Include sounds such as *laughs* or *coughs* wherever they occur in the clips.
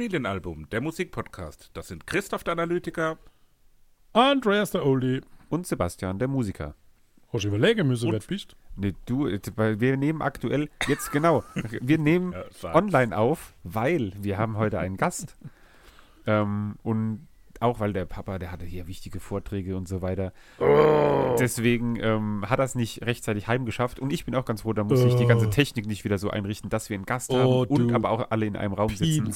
Familienalbum, der Musikpodcast. Das sind Christoph der Analytiker, Andreas der Oldie. Und Sebastian, der Musiker. Hast du überlegen müssen, Und- wer du bist? Nee, du, weil wir nehmen aktuell, jetzt genau, *laughs* wir nehmen Ja, online auf, weil wir haben heute einen Gast. ähm, und auch weil der Papa, der hatte hier wichtige Vorträge und so weiter. Deswegen ähm, hat er es nicht rechtzeitig heimgeschafft. Und ich bin auch ganz froh, da muss ich die ganze Oh. Technik nicht wieder so einrichten, dass wir einen Gast Oh, haben und du aber auch alle in einem Raum sitzen.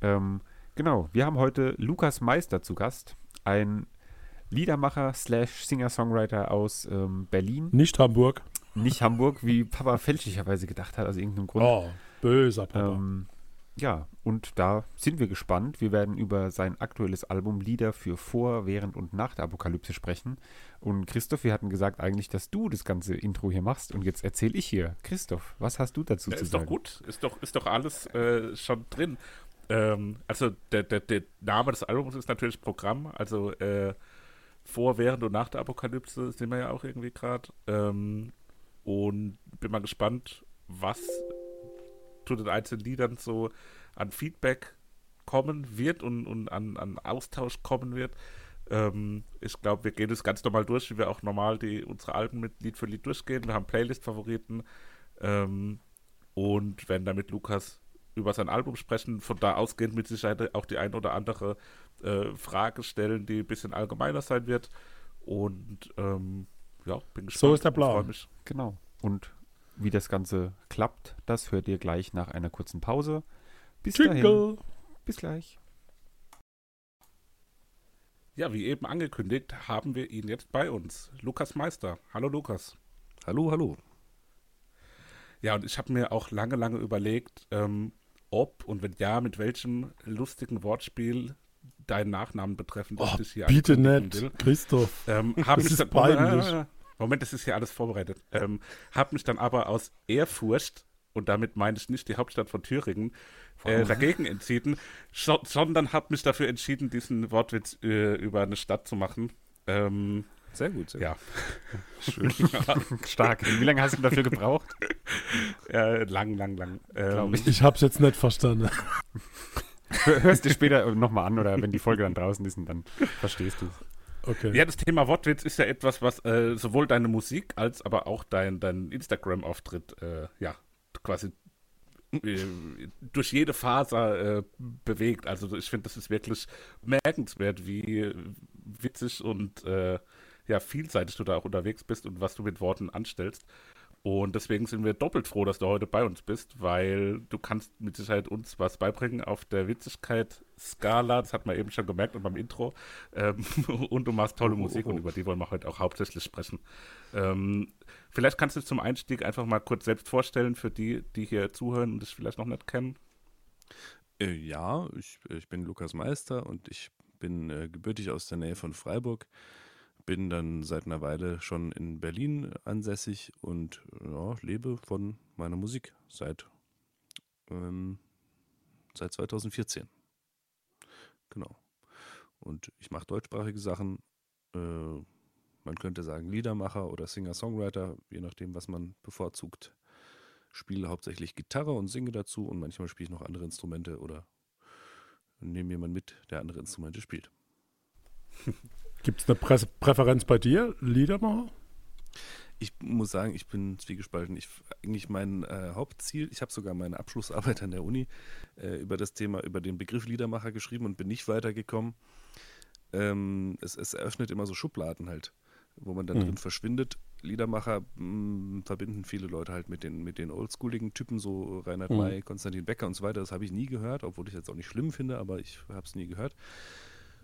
Ähm, genau, wir haben heute Lukas Meister zu Gast, ein Liedermacher slash Singer-Songwriter aus ähm, Berlin, Nicht Hamburg. nicht Hamburg, wie Papa fälschlicherweise gedacht hat, aus irgendeinem Grund. Oh, böser Papa. Ähm, ja, und da sind wir gespannt. Wir werden über sein aktuelles Album Lieder für vor, während und nach der Apokalypse sprechen. Und Christoph, wir hatten gesagt eigentlich, dass du das ganze Intro hier machst. Und jetzt erzähle ich hier. Christoph, was hast du dazu Ja, zu ist sagen? doch gut, ist doch, ist doch alles äh, schon drin. Ähm, also der, der, der Name des Albums ist natürlich Programm, also äh, vor, während und nach der Apokalypse sind wir ja auch irgendwie gerade. Ähm, und bin mal gespannt, was zu den einzelnen Liedern so an Feedback kommen wird und, und an, an Austausch kommen wird. Ähm, ich glaube, wir gehen das ganz normal durch, wie wir auch normal die, unsere Alben mit Lied für Lied durchgehen. Wir haben Playlist-Favoriten ähm, und werden dann mit Lukas über sein Album sprechen. Von da ausgehend mit Sicherheit auch die ein oder andere äh, Frage stellen, die ein bisschen allgemeiner sein wird. Und ähm, ja, bin gespannt. So ist der Plan. Genau. Und wie das Ganze klappt, das hört ihr gleich nach einer kurzen Pause. Bis dahin. Jingle. Bis gleich. Ja, wie eben angekündigt, haben wir ihn jetzt bei uns. Lukas Meister. Hallo Lukas. Hallo, hallo. Ja, und ich habe mir auch lange, lange überlegt, ähm, ob und wenn ja, mit welchem lustigen Wortspiel deinen Nachnamen betreffend ich Oh, dich hier bitte nicht, will. Christoph. Ähm, hab Das mich ist dann, peinlich. Moment, Moment, das ist hier alles vorbereitet. Ähm, hab mich dann aber aus Ehrfurcht, und damit meine ich nicht die Hauptstadt von Thüringen, äh, dagegen entschieden, sondern habe mich dafür entschieden, diesen Wortwitz äh, über eine Stadt zu machen. Ähm, Sehr gut. Sehr ja, *laughs* Schön. *laughs* Stark. Wie lange hast du dafür gebraucht? äh, lang, lang, lang. Ähm, ich. Ich hab's jetzt nicht verstanden. Hör- Hörst du später nochmal an oder wenn die Folge dann draußen ist, und dann verstehst du es. Okay. Ja, das Thema Wortwitz ist ja etwas, was äh, sowohl deine Musik als aber auch dein, dein Instagram-Auftritt äh, ja quasi äh, durch jede Faser äh, bewegt. Also ich finde, das ist wirklich merkenswert, wie witzig und äh, ja, vielseitig du da auch unterwegs bist und was du mit Worten anstellst. Und deswegen sind wir doppelt froh, dass du heute bei uns bist, weil du kannst mit Sicherheit uns was beibringen auf der Witzigkeit-Skala, das hat man eben schon gemerkt und beim Intro. Ähm, *laughs* und du machst tolle Musik und über die wollen wir heute auch hauptsächlich sprechen. Ähm, vielleicht kannst du dich zum Einstieg einfach mal kurz selbst vorstellen für die, die hier zuhören und dich vielleicht noch nicht kennen. Äh, ja, ich, ich bin Lukas Meister und ich bin äh, gebürtig aus der Nähe von Freiburg. Bin dann seit einer Weile schon in Berlin ansässig und ja, lebe von meiner Musik seit, ähm, seit 2014. Genau. Und ich mache deutschsprachige Sachen. Äh, man könnte sagen Liedermacher oder Singer-Songwriter, je nachdem, was man bevorzugt. Spiele hauptsächlich Gitarre und singe dazu und manchmal spiele ich noch andere Instrumente oder nehme jemanden mit, der andere Instrumente spielt. *laughs* Gibt's eine Prä Präferenz bei dir? Liedermacher? Ich muss sagen, ich bin zwiegespalten. Ich eigentlich mein äh, Hauptziel, ich habe sogar meine Abschlussarbeit an der Uni äh, über das Thema, über den Begriff Liedermacher geschrieben und bin nicht weitergekommen. Ähm, es, es eröffnet immer so Schubladen halt, wo man dann Mhm. drin verschwindet. Liedermacher mh, verbinden viele Leute halt mit den, mit den oldschooligen Typen, so Reinhard Mhm. May, Konstantin Becker und so weiter. Das habe ich nie gehört, obwohl ich es jetzt auch nicht schlimm finde, aber ich habe es nie gehört.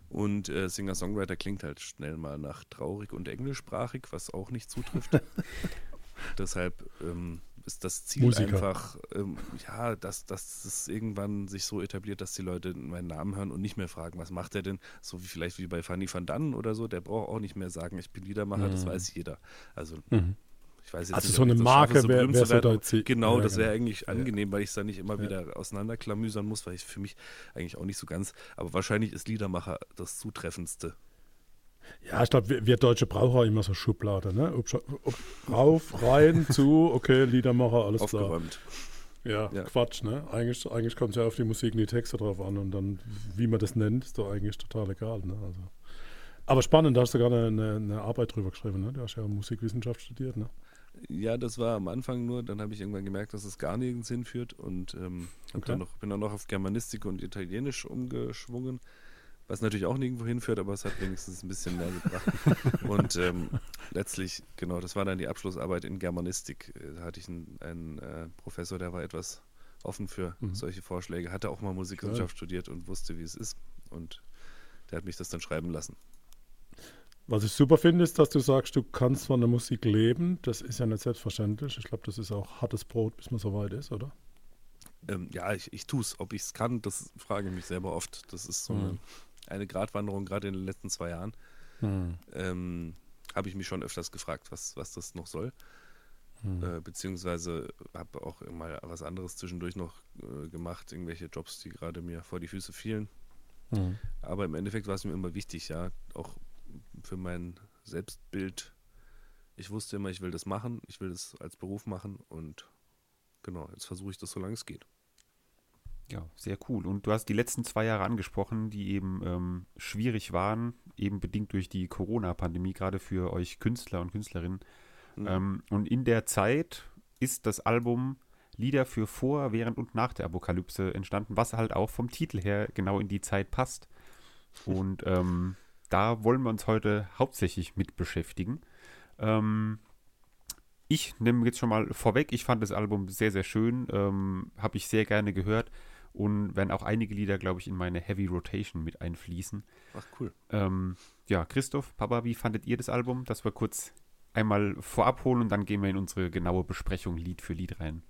Und äh, Singer-Songwriter klingt halt schnell mal nach traurig und englischsprachig, was auch nicht zutrifft. *laughs* Deshalb ähm, ist das Ziel Musiker. einfach, ähm, ja, dass, dass es irgendwann sich so etabliert, dass die Leute meinen Namen hören und nicht mehr fragen, was macht er denn? So wie vielleicht wie bei Fanny van Dannen oder so, der braucht auch nicht mehr sagen, ich bin Liedermacher, das Mhm. weiß jeder. Also Mhm. Ich weiß jetzt Also nicht, so eine Marke wär- berühmt wär so. Genau, Ja, das wäre eigentlich angenehm, weil ich es dann nicht immer wieder auseinanderklamüsern muss, weil ich für mich eigentlich auch nicht so ganz, aber wahrscheinlich ist Liedermacher das zutreffendste. Ja, ich glaube, wir, wir Deutsche brauchen auch immer so Schublade, ne? Ob, ob, rauf, rein, *laughs* zu, okay, Liedermacher, alles klar. Aufgeräumt. Ja, Ja. Quatsch, ne? Eigentlich, eigentlich kommt es ja auf die Musik und die Texte drauf an und dann, wie man das nennt, ist doch eigentlich total egal, ne? Also. Aber spannend, da hast du eine, eine, eine Arbeit drüber geschrieben, ne? Du hast ja Musikwissenschaft studiert, ne? Ja, das war am Anfang nur, dann habe ich irgendwann gemerkt, dass es gar nirgends hinführt und ähm, Okay. dann noch, bin dann noch auf Germanistik und Italienisch umgeschwungen, was natürlich auch nirgendwo hinführt, aber es hat wenigstens ein bisschen mehr gebracht. *laughs* und ähm, letztlich, genau, das war dann die Abschlussarbeit in Germanistik. Da hatte ich einen, einen äh, Professor, der war etwas offen für Mhm. solche Vorschläge, hatte auch mal Musikwissenschaft studiert und wusste, wie es ist und der hat mich das dann schreiben lassen. Was ich super finde, ist, dass du sagst, du kannst von der Musik leben. Das ist ja nicht selbstverständlich. Ich glaube, das ist auch hartes Brot, bis man so weit ist, oder? Ähm, ja, ich, ich tue es. Ob ich es kann, das frage ich mich selber oft. Das ist so Mhm. eine, eine Gratwanderung, gerade in den letzten zwei Jahren. Ähm, habe ich mich schon öfters gefragt, was, was das noch soll. Mhm. Äh, beziehungsweise habe auch mal was anderes zwischendurch noch äh, gemacht, irgendwelche Jobs, die gerade mir vor die Füße fielen. Mhm. Aber im Endeffekt war es mir immer wichtig, ja, auch für mein Selbstbild. Ich wusste immer, ich will das machen, ich will das als Beruf machen und genau, jetzt versuche ich das, solange es geht. Ja, sehr cool. Und du hast die letzten zwei Jahre angesprochen, die eben ähm, schwierig waren, eben bedingt durch die Corona-Pandemie, gerade für euch Künstler und Künstlerinnen. Mhm. Ähm, und in der Zeit ist das Album Lieder für vor, während und nach der Apokalypse entstanden, was halt auch vom Titel her genau in die Zeit passt. *laughs* Und ähm, da wollen wir uns heute hauptsächlich mit beschäftigen. Ähm, ich nehme jetzt schon mal vorweg, ich fand das Album sehr, sehr schön, ähm, habe ich sehr gerne gehört und werden auch einige Lieder, glaube ich, in meine Heavy Rotation mit einfließen. Ach cool. Ähm, ja, Christoph, Papa, wie fandet ihr das Album? Dass wir kurz einmal vorab holen und dann gehen wir in unsere genaue Besprechung Lied für Lied rein.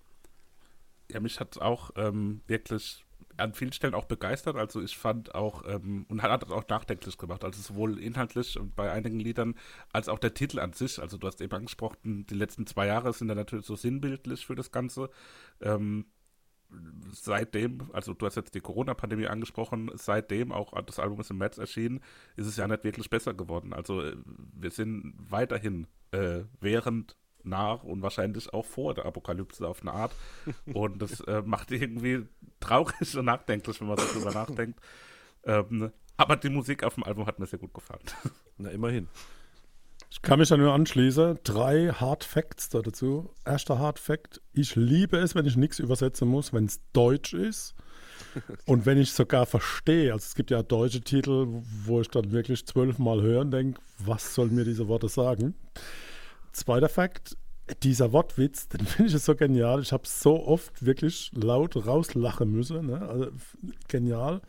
Ja, mich hat auch ähm, wirklich an vielen Stellen auch begeistert. Also ich fand auch, ähm, und hat das auch nachdenklich gemacht. Also sowohl inhaltlich und bei einigen Liedern, als auch der Titel an sich. Also du hast eben angesprochen, die letzten zwei Jahre sind ja natürlich so sinnbildlich für das Ganze. Ähm, seitdem, also du hast jetzt die Corona-Pandemie angesprochen, seitdem auch das Album ist im März erschienen, ist es ja nicht wirklich besser geworden. Also äh, wir sind weiterhin äh, während, nach und wahrscheinlich auch vor der Apokalypse auf eine Art. Und das äh, macht irgendwie traurig und nachdenklich, wenn man so drüber nachdenkt. Ähm, aber die Musik auf dem Album hat mir sehr gut gefallen. Na, immerhin. Ich kann mich da nur anschließen. Drei Hard Facts da dazu. Erster Hard Fact: Ich liebe es, wenn ich nichts übersetzen muss, wenn es Deutsch ist. Und wenn ich sogar verstehe, also es gibt ja deutsche Titel, wo ich dann wirklich zwölfmal hören denke, was sollen mir diese Worte sagen? Zweiter Fakt, dieser Wortwitz, den *laughs* finde ich so genial. Ich habe so oft wirklich laut rauslachen müssen. Ne? Also genial.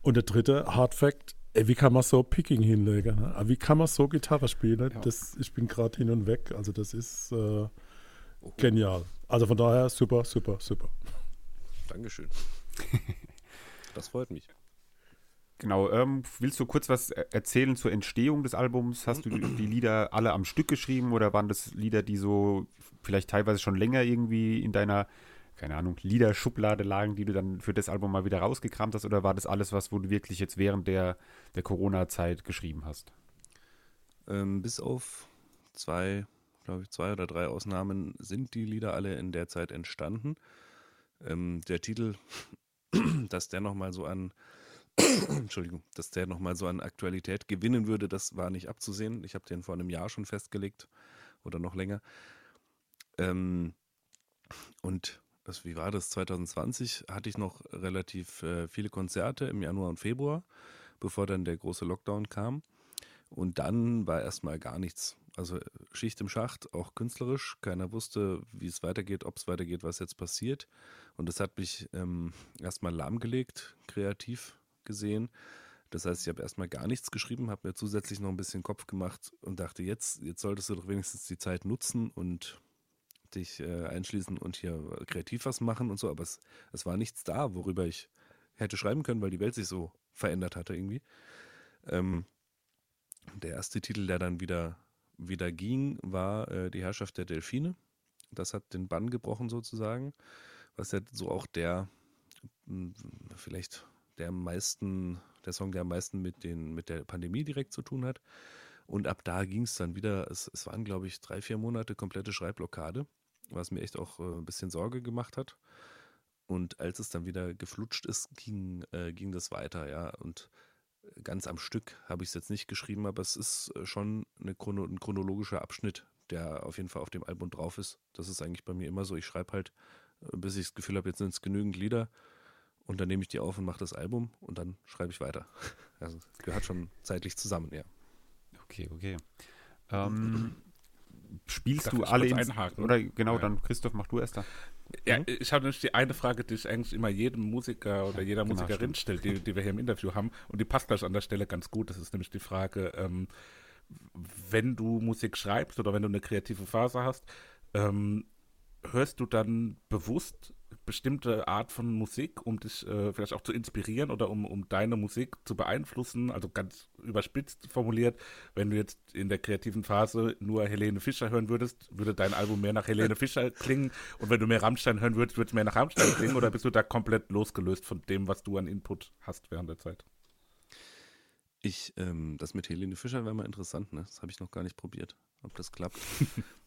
Und der dritte Hard Fact, ey, wie kann man so Picking hinlegen? Ne? Wie kann man so Gitarre spielen? Ja. Das, ich bin gerade hin und weg. Also das ist äh, genial. Also von daher super, super, super. Dankeschön. *laughs* Das freut mich. Genau, ähm, willst du kurz was er- erzählen zur Entstehung des Albums? Hast du die die Lieder alle am Stück geschrieben oder waren das Lieder, die so vielleicht teilweise schon länger irgendwie in deiner, keine Ahnung, Liederschublade lagen, die du dann für das Album mal wieder rausgekramt hast? Oder war das alles was, wo du wirklich jetzt während der, der Corona-Zeit geschrieben hast? Ähm, bis auf zwei, glaube ich, zwei oder drei Ausnahmen sind die Lieder alle in der Zeit entstanden. Ähm, der Titel, *clears throat* dass der nochmal so an, Entschuldigung, dass der nochmal so an Aktualität gewinnen würde, das war nicht abzusehen. Ich habe den vor einem Jahr schon festgelegt oder noch länger. Ähm, und das, wie war das? 2020 hatte ich noch relativ äh, viele Konzerte im Januar und Februar, bevor dann der große Lockdown kam. Und dann war erstmal gar nichts. Also Schicht im Schacht, auch künstlerisch. Keiner wusste, wie es weitergeht, ob es weitergeht, was jetzt passiert. Und das hat mich ähm, erstmal lahmgelegt, kreativ gesehen. Das heißt, ich habe erstmal gar nichts geschrieben, habe mir zusätzlich noch ein bisschen Kopf gemacht und dachte, jetzt, jetzt solltest du doch wenigstens die Zeit nutzen und dich äh, einschließen und hier kreativ was machen und so. Aber es, es war nichts da, worüber ich hätte schreiben können, weil die Welt sich so verändert hatte irgendwie. Ähm, der erste Titel, der dann wieder, wieder ging, war äh, Die Herrschaft der Delfine. Das hat den Bann gebrochen sozusagen, was ja so auch der, mh, vielleicht der am meisten, der Song, der am meisten mit, den, mit der Pandemie direkt zu tun hat. Und ab da ging es dann wieder, es, es waren glaube ich drei, vier Monate komplette Schreibblockade, was mir echt auch äh, ein bisschen Sorge gemacht hat. Und als es dann wieder geflutscht ist, ging, äh, ging das weiter, ja. Und ganz am Stück habe ich es jetzt nicht geschrieben, aber es ist äh, schon Chrono ein chronologischer Abschnitt, der auf jeden Fall auf dem Album drauf ist. Das ist eigentlich bei mir immer so. Ich schreibe halt, äh, bis ich das Gefühl habe, jetzt sind es genügend Lieder und dann nehme ich die auf und mache das Album und dann schreibe ich weiter. *laughs* Also gehört schon zeitlich zusammen, ja. Okay, okay. Ähm, spielst Darf du alle ins- einhaken? Oder genau, Ja. dann Christoph, mach du erst da. Ja, ich habe nämlich die eine Frage, die ich eigentlich immer jedem Musiker oder jeder Genau, Musikerin stimmt. stelle, die, die wir hier im Interview haben. Und die passt gleich an der Stelle ganz gut. Das ist nämlich die Frage, ähm, wenn du Musik schreibst oder wenn du eine kreative Phase hast, ähm, hörst du dann bewusst bestimmte Art von Musik, um dich äh, vielleicht auch zu inspirieren oder um, um deine Musik zu beeinflussen? Also ganz überspitzt formuliert, wenn du jetzt in der kreativen Phase nur Helene Fischer hören würdest, würde dein Album mehr nach Helene *laughs* Fischer klingen und wenn du mehr Rammstein hören würdest, würde es mehr nach Rammstein klingen oder bist du da komplett losgelöst von dem, was du an Input hast während der Zeit? Ich, ähm, das mit Helene Fischer wäre mal interessant, ne? Das habe ich noch gar nicht probiert, ob das klappt. *laughs*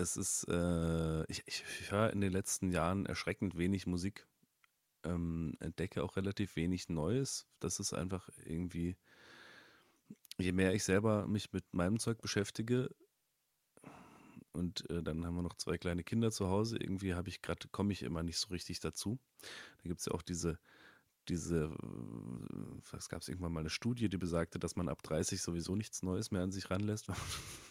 es ist, äh, ich, ich höre in den letzten Jahren erschreckend wenig Musik, ähm, entdecke auch relativ wenig Neues. Das ist einfach irgendwie, je mehr ich selber mich mit meinem Zeug beschäftige, und äh, dann haben wir noch zwei kleine Kinder zu Hause. Irgendwie habe ich gerade, komme ich immer nicht so richtig dazu. Da gibt es ja auch diese, diese, es gab irgendwann mal eine Studie, die besagte, dass man ab 30 sowieso nichts Neues mehr an sich ranlässt. *laughs*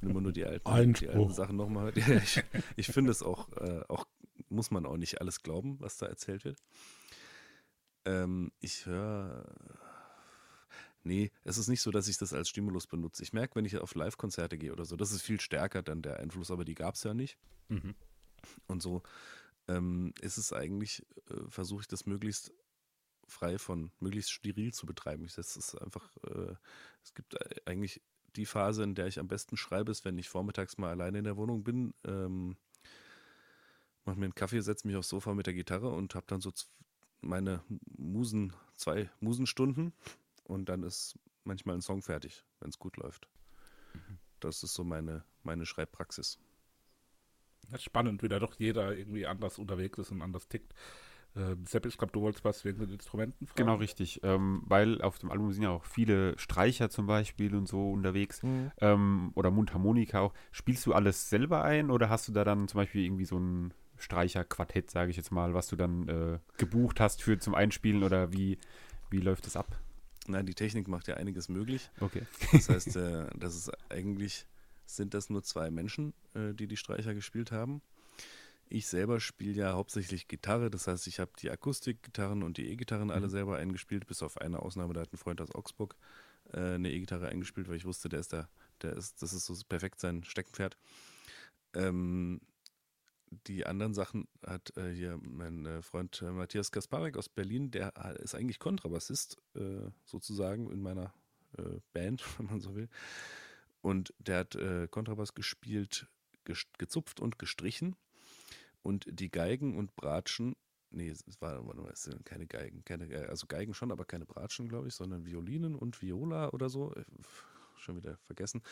Und immer nur die alten, die alten Sachen nochmal. *laughs* Ja, ich, ich finde es auch, äh, auch, muss man auch nicht alles glauben, was da erzählt wird. Ähm, ich höre. Nee, es ist nicht so, dass ich das als Stimulus benutze. Ich merke, wenn ich auf Live-Konzerte gehe oder so, das ist viel stärker dann der Einfluss, aber die gab es ja nicht. Mhm. Und so ähm, ist es eigentlich, äh, versuche ich das möglichst frei von, möglichst steril zu betreiben. Ich, das ist einfach, äh, es gibt äh, eigentlich die Phase, in der ich am besten schreibe, ist, wenn ich vormittags mal alleine in der Wohnung bin, ähm, mache mir einen Kaffee, setze mich aufs Sofa mit der Gitarre und habe dann so meine Musen, zwei Musenstunden und dann ist manchmal ein Song fertig, wenn es gut läuft. Das ist so meine, meine Schreibpraxis. Das ist spannend, wie da doch jeder irgendwie anders unterwegs ist und anders tickt. Äh, Sepp, ich glaube, du wolltest was wegen den Instrumenten fragen. Genau, richtig. Ähm, weil auf dem Album sind ja auch viele Streicher zum Beispiel und so unterwegs. Ähm, oder Mundharmonika auch. Spielst du alles selber ein oder hast du da dann zum Beispiel irgendwie so ein Streicherquartett, sage ich jetzt mal, was du dann äh, gebucht hast für zum Einspielen oder wie, wie läuft das ab? Nein, die Technik macht ja einiges möglich. Okay. Das heißt, äh, das ist eigentlich, sind das nur zwei Menschen, äh, die die Streicher gespielt haben. Ich selber spiele ja hauptsächlich Gitarre, das heißt, ich habe die Akustikgitarren und die E-Gitarren alle selber eingespielt, bis auf eine Ausnahme, da hat ein Freund aus Augsburg äh, eine E-Gitarre eingespielt, weil ich wusste, der ist da, der ist, das ist so perfekt sein Steckenpferd. Ähm, die anderen Sachen hat äh, hier mein äh, Freund äh, Matthias Kasparek aus Berlin, der ist eigentlich Kontrabassist, äh, sozusagen in meiner äh, Band, *laughs* wenn man so will. Und der hat äh, Kontrabass gespielt, ges gezupft und gestrichen. Und die Geigen und Bratschen, nee, es war, es sind keine Geigen, keine, Ge- also Geigen schon, aber keine Bratschen, glaube ich, sondern Violinen und Viola oder so. Äh, Schon wieder vergessen.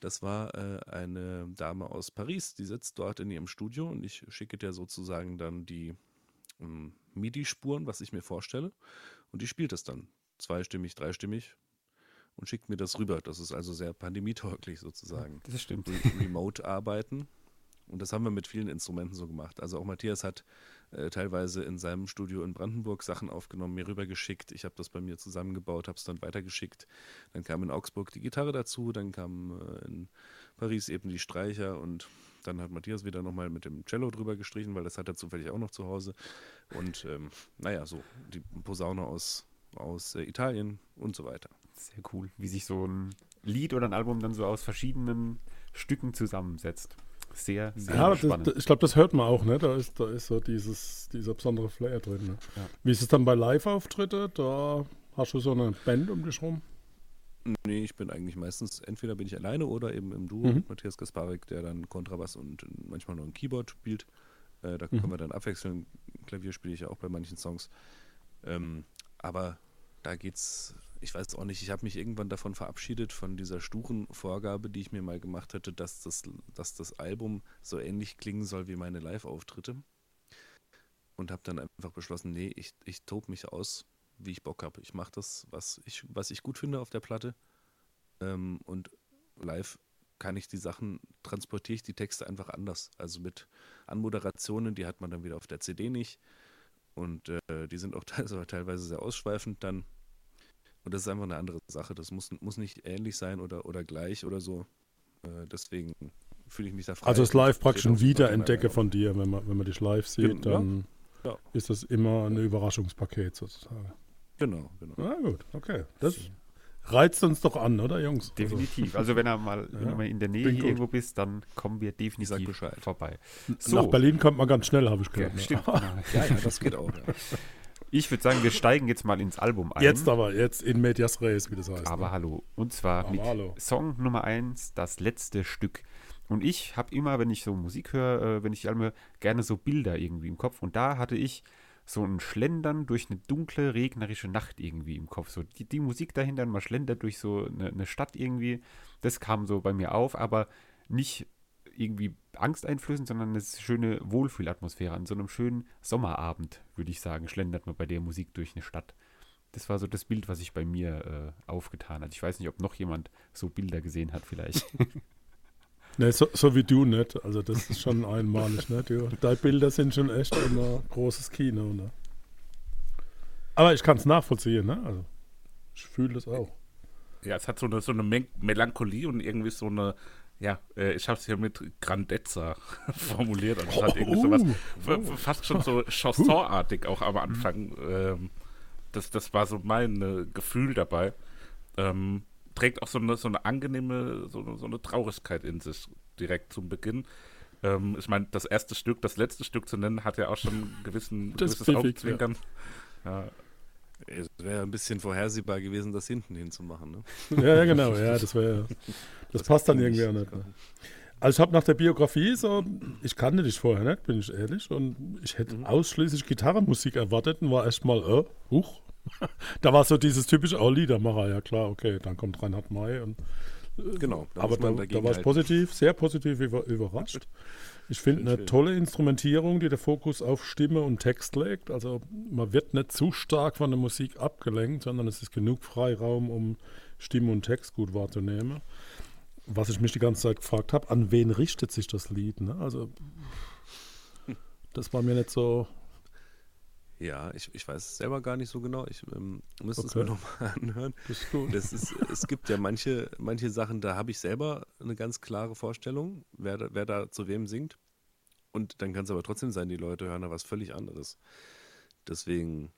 Das war äh, eine Dame aus Paris, die sitzt dort in ihrem Studio und ich schicke dir sozusagen dann die ähm, MIDI-Spuren, was ich mir vorstelle. Und die spielt es dann zweistimmig, dreistimmig und schickt mir das rüber. Das ist also sehr pandemietauglich sozusagen. Das stimmt. Re remote arbeiten. Und das haben wir mit vielen Instrumenten so gemacht. Also auch Matthias hat äh, teilweise in seinem Studio in Brandenburg Sachen aufgenommen, mir rübergeschickt. Ich habe das bei mir zusammengebaut, habe es dann weitergeschickt. Dann kam in Augsburg die Gitarre dazu, dann kam äh, in Paris eben die Streicher und dann hat Matthias wieder nochmal mit dem Cello drüber gestrichen, weil das hat er zufällig auch noch zu Hause. Und ähm, naja, so die Posaune aus, aus äh, Italien und so weiter. Sehr cool, wie sich so ein Lied oder ein Album dann so aus verschiedenen Stücken zusammensetzt. Sehr, sehr Ja, spannend. das, ich glaube, das hört man auch, ne? Da ist, da ist so dieses, dieser besondere Flair drin. Ne? Ja. Wie ist es dann bei Live-Auftritte? Da hast du so eine Band um dich rum. Nee, ich bin eigentlich meistens, entweder bin ich alleine oder eben im Duo Mhm. mit Matthias Kasparek, der dann Kontrabass und manchmal noch ein Keyboard spielt. Äh, da Mhm. können wir dann abwechseln. Klavier spiele ich ja auch bei manchen Songs. Ähm, aber da geht's, ich weiß auch nicht, ich habe mich irgendwann davon verabschiedet, von dieser sturen Vorgabe, die ich mir mal gemacht hatte, dass das, dass das Album so ähnlich klingen soll wie meine Live-Auftritte. und habe dann einfach beschlossen, nee, ich, ich tob mich aus, wie ich Bock habe. Ich mache das, was ich, was ich gut finde auf der Platte. Ähm, und live kann ich die Sachen, transportiere ich die Texte einfach anders. Also mit Anmoderationen, die hat man dann wieder auf der CD nicht. Und äh, die sind auch *laughs* teilweise sehr ausschweifend dann. Und das ist einfach eine andere Sache. Das muss, muss nicht ähnlich sein oder, oder gleich oder so. Äh, deswegen fühle ich mich da frei. Also ist live praktisch ein Wiederentdecke von dir, wenn man, wenn man dich live sieht, Gen- ja. dann Ja. ist das immer ein Überraschungspaket sozusagen. Genau, genau. Na gut, okay. Das reizt uns doch an, oder Jungs? Definitiv. Also wenn er mal, wenn Ja, du mal in der Nähe irgendwo bist, dann kommen wir definitiv vorbei. Also, Nach Berlin kommt man ganz schnell, habe ich Ja, gehört. ne? stimmt. genau. *laughs* Ja, ja, das geht auch. *laughs* Ich würde sagen, wir steigen jetzt mal ins Album ein. Jetzt aber, jetzt in medias res, wie das heißt. Aber ne? hallo. Und zwar Aber mit hallo. Song Nummer 1, das letzte Stück. Und ich habe immer, wenn ich so Musik höre, äh, wenn ich höre, gerne so Bilder irgendwie im Kopf. Und da hatte ich so ein Schlendern durch eine dunkle, regnerische Nacht irgendwie im Kopf. So die, die Musik dahinter, man schlendert durch so eine, eine Stadt irgendwie. Das kam so bei mir auf, aber nicht irgendwie angsteinflößend, sondern eine schöne Wohlfühlatmosphäre. An so einem schönen Sommerabend, würde ich sagen, schlendert man bei der Musik durch eine Stadt. Das war so das Bild, was sich bei mir äh, aufgetan hat. Ich weiß nicht, ob noch jemand so Bilder gesehen hat, vielleicht. *laughs* Nee, so, so wie du nicht. Also das ist schon einmalig, ne? Du, deine Bilder sind schon echt immer großes Kino, ne? Aber ich kann es nachvollziehen, ne? Also ich fühle das auch. Ja, es hat so eine, so eine Melancholie und irgendwie so eine, ja, äh, ich habe es hier mit Grandezza *laughs* formuliert. Also es hat irgendwie sowas, Oh, fast schon so Chansonartig auch am Anfang. Ähm, das, das war so mein äh, Gefühl dabei. Ähm, trägt auch so eine, so eine angenehme, so eine, so eine Traurigkeit in sich direkt zum Beginn. Ähm, ich meine, das erste Stück, das letzte Stück zu nennen, hat ja auch schon einen gewissen, gewisses pfiffig, Augenzwinkern. Ja. Es wäre ein bisschen vorhersehbar gewesen, das hinten hinzumachen. Ne? *laughs* Ja, ja, genau, ja, das wäre. Das, passt dann irgendwie auch nicht. Ne? Also ich habe nach der Biografie so, ich kannte dich vorher nicht, bin ich ehrlich, und ich hätte ausschließlich Gitarrenmusik erwartet und war erstmal, äh, huch. *laughs* da war so dieses typische, oh, Liedermacher, ja klar, okay, dann kommt Reinhard May und Genau. da aber da, da war ich halten. positiv, sehr positiv über, überrascht. Ich finde eine schön. tolle Instrumentierung, die den Fokus auf Stimme und Text legt. Also man wird nicht zu stark von der Musik abgelenkt, sondern es ist genug Freiraum, um Stimme und Text gut wahrzunehmen. Was ich mich die ganze Zeit gefragt habe, an wen richtet sich das Lied? Ne? Also das war mir nicht so. Ja, ich, ich weiß es selber gar nicht so genau. Ich ähm, müsste es Okay. mir nochmal *laughs* anhören. Das ist gut. Das ist, es gibt ja manche, manche Sachen, da habe ich selber eine ganz klare Vorstellung, wer, da- wer da zu wem singt. Und dann kann es aber trotzdem sein, die Leute hören da was völlig anderes. Deswegen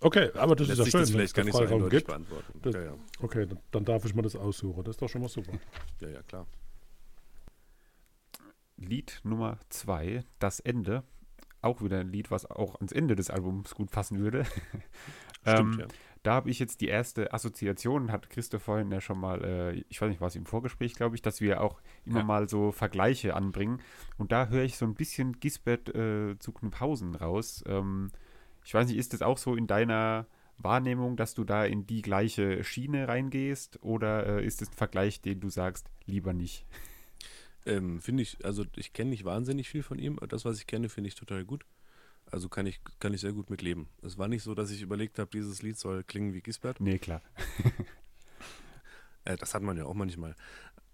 Okay, aber das ist ja schön, das wenn es vielleicht gar nicht so Freiraum eindeutig gibt. beantworten. Das- ja, ja. Okay, dann, dann darf ich mir das aussuchen. Das ist doch schon mal super. ja, ja, klar. Lied Nummer 2, Das Ende. Auch wieder ein Lied, was auch ans Ende des Albums gut passen würde. *laughs* Stimmt, Ähm, ja. Da habe ich jetzt die erste Assoziation, hat Christoph vorhin ja schon mal, äh, ich weiß nicht, was im Vorgespräch, glaube ich, dass wir auch immer Ja. mal so Vergleiche anbringen. Und da höre ich so ein bisschen Gisbert äh, zu Knüpphausen raus. Ähm, ich weiß nicht, ist das auch so in deiner Wahrnehmung, dass du da in die gleiche Schiene reingehst? Oder äh, ist es ein Vergleich, den du sagst, lieber nicht? Ähm, finde ich, also ich kenne nicht wahnsinnig viel von ihm. Das, was ich kenne, finde ich total gut. Also kann ich, kann ich sehr gut mitleben. Es war nicht so, dass ich überlegt habe, dieses Lied soll klingen wie Gisbert. Nee, klar. *laughs* Äh, das hat man ja auch manchmal.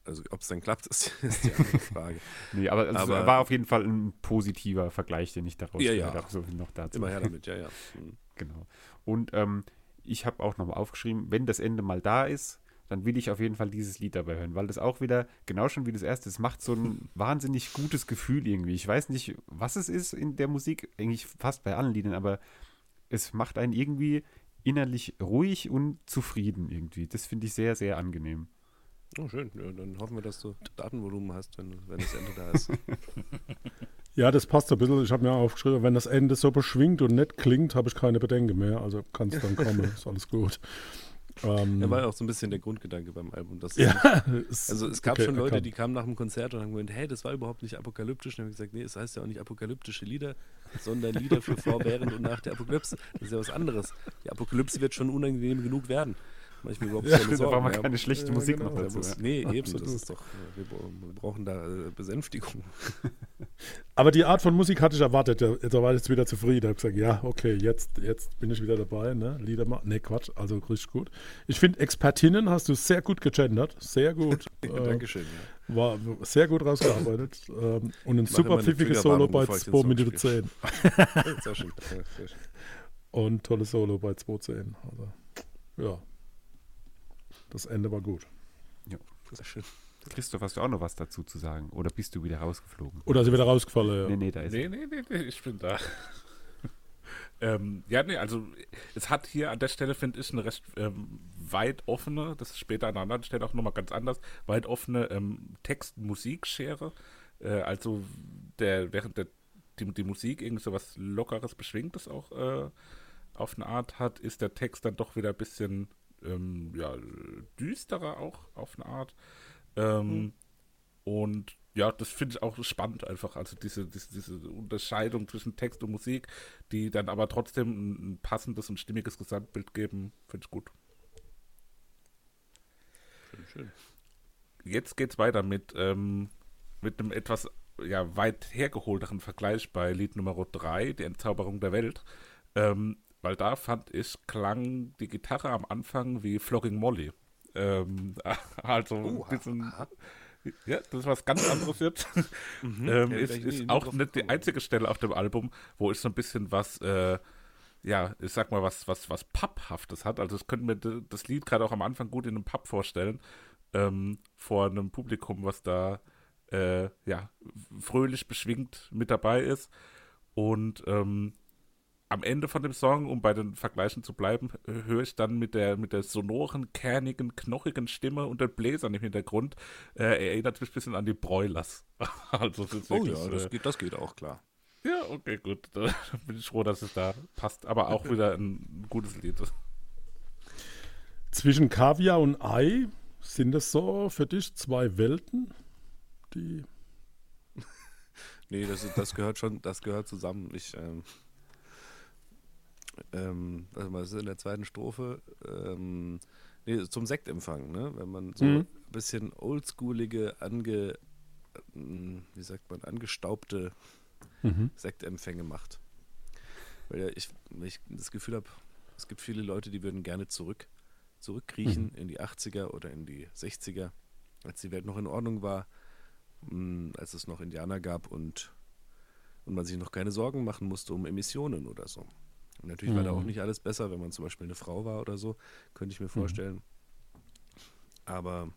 Also ob es dann klappt, *laughs* ist, ist die andere Frage. *laughs* Nee, aber, es Aber- war auf jeden Fall ein positiver Vergleich, den ich daraus Ja, ja. habe. So noch dazu. Immer her damit, ja, ja. Mhm. Genau. Und ähm, ich habe auch nochmal aufgeschrieben, wenn das Ende mal da ist, dann will ich auf jeden Fall dieses Lied dabei hören, weil das auch wieder, genau schon wie das erste, es macht so ein *laughs* wahnsinnig gutes Gefühl irgendwie. Ich weiß nicht, was es ist in der Musik, eigentlich fast bei allen Liedern, aber es macht einen irgendwie innerlich ruhig und zufrieden irgendwie. Das finde ich sehr, sehr angenehm. Oh, schön. Ja, dann hoffen wir, dass du Datenvolumen hast, wenn, wenn das Ende da ist. *laughs* Ja, das passt so ein bisschen. Ich habe mir aufgeschrieben, wenn das Ende so beschwingt und nett klingt, habe ich keine Bedenken mehr. Also kann es dann kommen. *laughs* ist alles gut. Ähm, Da war ja auch so ein bisschen der Grundgedanke beim Album. Dass ja, *laughs* es- Also es gab okay, schon Leute, die kamen nach dem Konzert und haben gemeint, hey, das war überhaupt nicht apokalyptisch. Und dann habe ich gesagt, nee, es heißt ja auch nicht apokalyptische Lieder, sondern Lieder für vor, während und nach der Apokalypse. Das ist ja was anderes. Die Apokalypse wird schon unangenehm genug werden. Mache ich mir überhaupt Ja, keine Da Sorgen. brauchen wir keine schlechte Ja, Musik genau. noch dazu. muss, ja. nee, eben, Absolut. das ist doch, wir, bra- wir brauchen da äh, Besänftigung. *laughs* Aber die Art von Musik hatte ich erwartet. Da da war ich jetzt wieder zufrieden. Ich habe gesagt, ja, okay, jetzt, jetzt bin ich wieder dabei. Ne? Lieder machen. Ne, Quatsch, also richtig gut. Ich finde, Expertinnen hast du sehr gut gegendert. Sehr gut. *laughs* äh, Dankeschön. Ja. war sehr gut rausgearbeitet. ähm, und ein super pfiffiges Solo bei bevor ich den 2 Song Minuten spiele. 10. Sehr schön. Ja, sehr schön. Und tolles Solo bei 2.10. Also, ja. Das Ende war gut. Sehr schön. Christoph, hast du auch noch was dazu zu sagen? Oder bist du wieder rausgeflogen? Oder ist er wieder rausgefallen? Ja. Nee, nee, da ist Nee, nee, nee, nee, ich bin da. *laughs* ähm, ja, nee, also es hat hier an der Stelle, finde ich, eine recht ähm, weit offene, das ist später an einer anderen Stelle auch nochmal ganz anders, weit offene ähm, Text-Musik-Schere. Äh, also der, während der, die, die Musik irgendwie so was Lockeres, Beschwingtes auch äh, auf eine Art hat, ist der Text dann doch wieder ein bisschen ähm, ja, düsterer auch auf eine Art. Ähm, Und ja, das finde ich auch spannend einfach. Also diese, diese, diese Unterscheidung zwischen Text und Musik, die dann aber trotzdem ein, ein passendes und stimmiges Gesamtbild geben, finde ich gut. Schön, schön. Jetzt geht's weiter mit, ähm, mit einem etwas ja, weit hergeholteren Vergleich bei Lied Nummer 3, die Entzauberung der Welt. Ähm, weil da fand ich, klang die Gitarre am Anfang wie Flogging Molly. Ähm, *laughs* also Oha, aha. ja, das ist was ganz anderes jetzt. *laughs* Mhm. ähm, ist ist auch nicht die einzige Stelle auf dem Album, wo ich so ein bisschen was, äh, ja, ich sag mal, was, was, was Pubhaftes hat. Also ich könnte mir das Lied gerade auch am Anfang gut in einem Pub vorstellen, ähm, vor einem Publikum, was da, äh, ja, fröhlich beschwingt mit dabei ist. Und ähm, am Ende von dem Song, um bei den Vergleichen zu bleiben, äh, höre ich dann mit der, mit der sonoren, kernigen, knochigen Stimme und den Bläsern im Hintergrund, äh, erinnert mich ein bisschen an die Broilers. *laughs* also das ist Oh wirklich, ja, das äh, geht, das geht auch klar. ja, okay, gut. *laughs* Da bin ich froh, dass es da passt. Aber auch wieder ein gutes Lied. Zwischen Kaviar und Ei sind es so für dich zwei Welten, die Nee, das, das gehört schon, das gehört zusammen. Ich, ähm, ähm, mal, das ist in der zweiten Strophe, ähm, nee, zum Sektempfang, ne? Wenn man so Mhm. ein bisschen oldschoolige, ange, ähm, wie sagt man, angestaubte Sektempfänge macht. Weil ja ich, ich das Gefühl habe, es gibt viele Leute, die würden gerne zurück, zurückkriechen in die 80er oder in die 60er, als die Welt noch in Ordnung war, mh, als es noch Indianer gab und, und man sich noch keine Sorgen machen musste um Emissionen oder so. Und natürlich war da auch nicht alles besser, wenn man zum Beispiel eine Frau war oder so, könnte ich mir vorstellen. Aber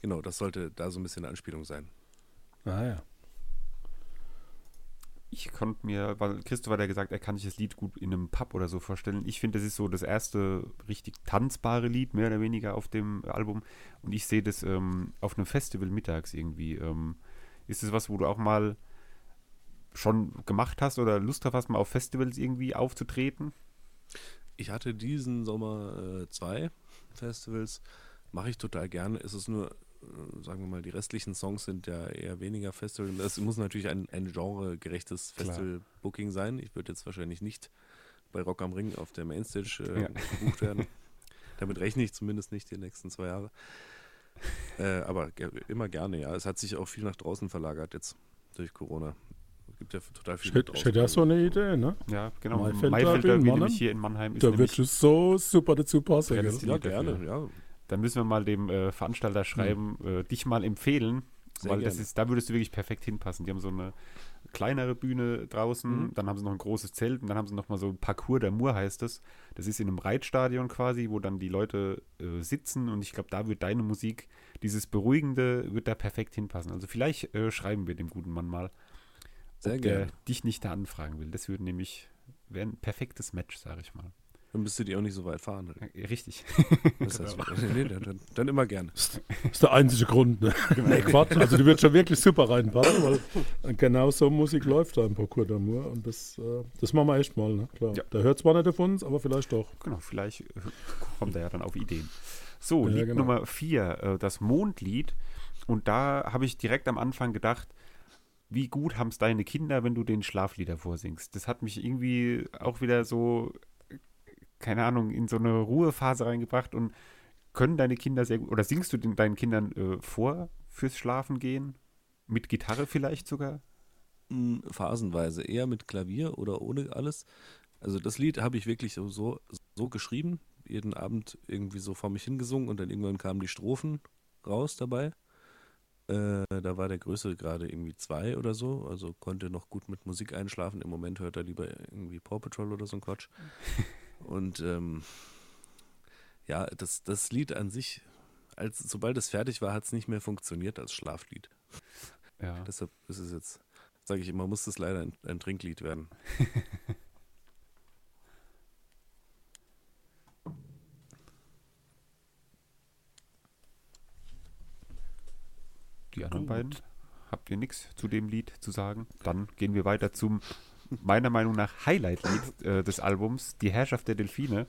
genau, das sollte da so ein bisschen eine Anspielung sein. Ah ja. Ich konnte mir, weil Christoph hat ja gesagt, er kann sich das Lied gut in einem Pub oder so vorstellen. Ich finde, das ist so das erste richtig tanzbare Lied, mehr oder weniger auf dem Album. Und ich sehe das ähm, auf einem Festival mittags irgendwie. Ähm, ist das was, wo du auch mal schon gemacht hast oder Lust drauf hast, mal auf Festivals irgendwie aufzutreten? Ich hatte diesen Sommer äh, zwei Festivals, mache ich total gerne. Es ist nur, äh, sagen wir mal, die restlichen Songs sind ja eher weniger Festival. Das muss natürlich ein, ein genregerechtes. Festival-Booking sein. Ich würde jetzt wahrscheinlich nicht bei Rock am Ring auf der Mainstage äh, Ja. gebucht werden. *laughs* Damit rechne ich zumindest nicht die nächsten zwei Jahre. Äh, aber immer gerne, ja. Es hat sich auch viel nach draußen verlagert jetzt durch Corona. Es gibt ja total hätte ich hätte ja so eine Idee, ne? Ja, genau. Maifelder Maifelder, in wie Mannheim? nämlich hier in Mannheim ist Da würdest du so super dazu passen. Ja, das- Lied dafür. gerne, ja. Da müssen wir mal dem äh, Veranstalter schreiben, äh, dich mal empfehlen, Sehr weil das gerne. ist, da würdest du wirklich perfekt hinpassen. Die haben so eine kleinere Bühne draußen, Mhm. dann haben sie noch ein großes Zelt und dann haben sie noch mal so ein Parcours der Mur heißt es. Das ist in einem Reitstadion quasi, wo dann die Leute äh, sitzen und ich glaube, da wird deine Musik, dieses Beruhigende, wird da perfekt hinpassen. Also vielleicht äh, schreiben wir dem guten Mann mal, Sehr gerne. dich nicht da anfragen will. Das würde nämlich, wäre ein perfektes Match, sage ich mal. Dann müsst ihr die auch nicht so weit fahren. Ja, richtig. Das heißt, nee, dann, dann, immer gerne. Das ist der einzige Grund. Ne? *laughs* Nee, Quatsch. Also die wird schon wirklich super reinpassen, weil genau so Musik läuft da im Parcours d'Amour und das, äh, das machen wir echt mal, ne? Klar. Ja. Der hört zwar nicht auf uns, aber vielleicht doch. Genau, vielleicht äh, kommt er ja dann auf Ideen. So, Ja, Lied genau. Nummer vier, äh, das Mondlied. Und da habe ich direkt am Anfang gedacht, wie gut haben es deine Kinder, wenn du den Schlaflieder vorsingst. Das hat mich irgendwie auch wieder so keine Ahnung, in so eine Ruhephase reingebracht und können deine Kinder sehr gut, oder singst du den, deinen Kindern äh, vor fürs Schlafen gehen? Mit Gitarre vielleicht sogar? Mm, Phasenweise eher mit Klavier oder ohne alles. Also das Lied habe ich wirklich so, so, so geschrieben, jeden Abend irgendwie so vor mich hingesungen und dann irgendwann kamen die Strophen raus dabei. Äh, da war der Größere gerade irgendwie zwei oder so, also konnte noch gut mit Musik einschlafen. Im Moment hört er lieber irgendwie Paw Patrol oder so ein Quatsch. *laughs* Und ähm, ja, das, das Lied an sich, als sobald es fertig war, hat es nicht mehr funktioniert als Schlaflied. Ja. Deshalb ist es jetzt, sage ich immer, muss es leider ein, ein Trinklied werden. *laughs* Die anderen Gut. beiden, habt ihr nichts zu dem Lied zu sagen? Dann gehen wir weiter zum, meiner Meinung nach, Highlight-Lied *laughs* äh, des Albums, Die Herrschaft der Delfine.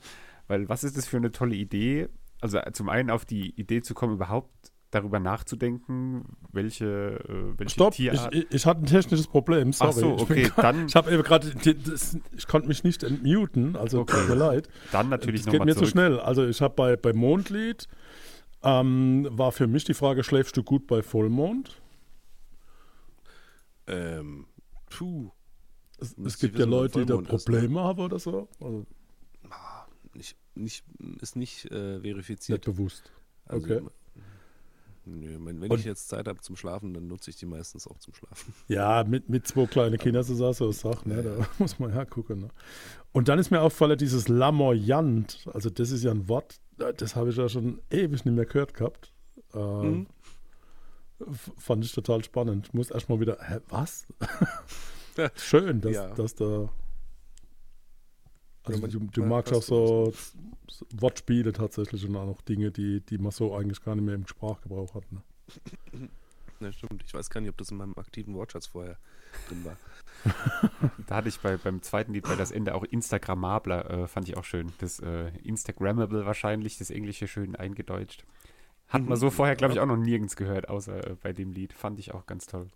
Weil was ist das für eine tolle Idee? Also äh, zum einen auf die Idee zu kommen, überhaupt darüber nachzudenken, welche, äh, welche Stopp, ich, Tierart... ich, ich hatte ein technisches Problem, sorry. Ach so, Ich okay, grad- dann, Ich habe eben gerade, ich konnte mich nicht entmuten, also Okay. tut mir leid. dann natürlich das geht nochmal mir zu zurück. schnell. Also ich habe bei, bei Mondlied, ähm, war für mich die Frage, schläfst du gut bei Vollmond? Ähm, puh, Es, es gibt ja Leute, die da ist, ne? Probleme haben oder so. Also nicht, nicht, ist nicht äh, nicht verifiziert. bewusst. Also, okay. Nö, wenn, wenn ich jetzt Zeit habe zum Schlafen, dann nutze ich die meistens auch zum Schlafen. *laughs* Ja, mit, mit zwei kleinen Kindern ist das so eine Sache, ne? da *laughs* *laughs* muss man ja gucken. Ne? Und dann ist mir aufgefallen, dieses Lamoyant, also das ist ja ein Wort, das habe ich ja schon ewig nicht mehr gehört gehabt. Ähm, Mhm. Fand ich total spannend. Ich muss erstmal wieder, hä, was? Ja. *laughs* *laughs* Schön, dass, Ja. dass da. Also man- du, du man magst auch so so Wortspiele tatsächlich und auch noch Dinge, die, die man so eigentlich gar nicht mehr im Sprachgebrauch hat. Ne? *laughs* Ja, stimmt. Ich weiß gar nicht, ob das in meinem aktiven Wortschatz vorher drin war. *laughs* Da hatte ich bei, beim zweiten Lied bei das Ende auch Instagrammabler, äh, fand ich auch schön. Das äh, Instagrammable wahrscheinlich, das Englische schön eingedeutscht. Hat man Mhm. so vorher, glaube ich, auch noch nirgends gehört, außer äh, bei dem Lied. Fand ich auch ganz toll.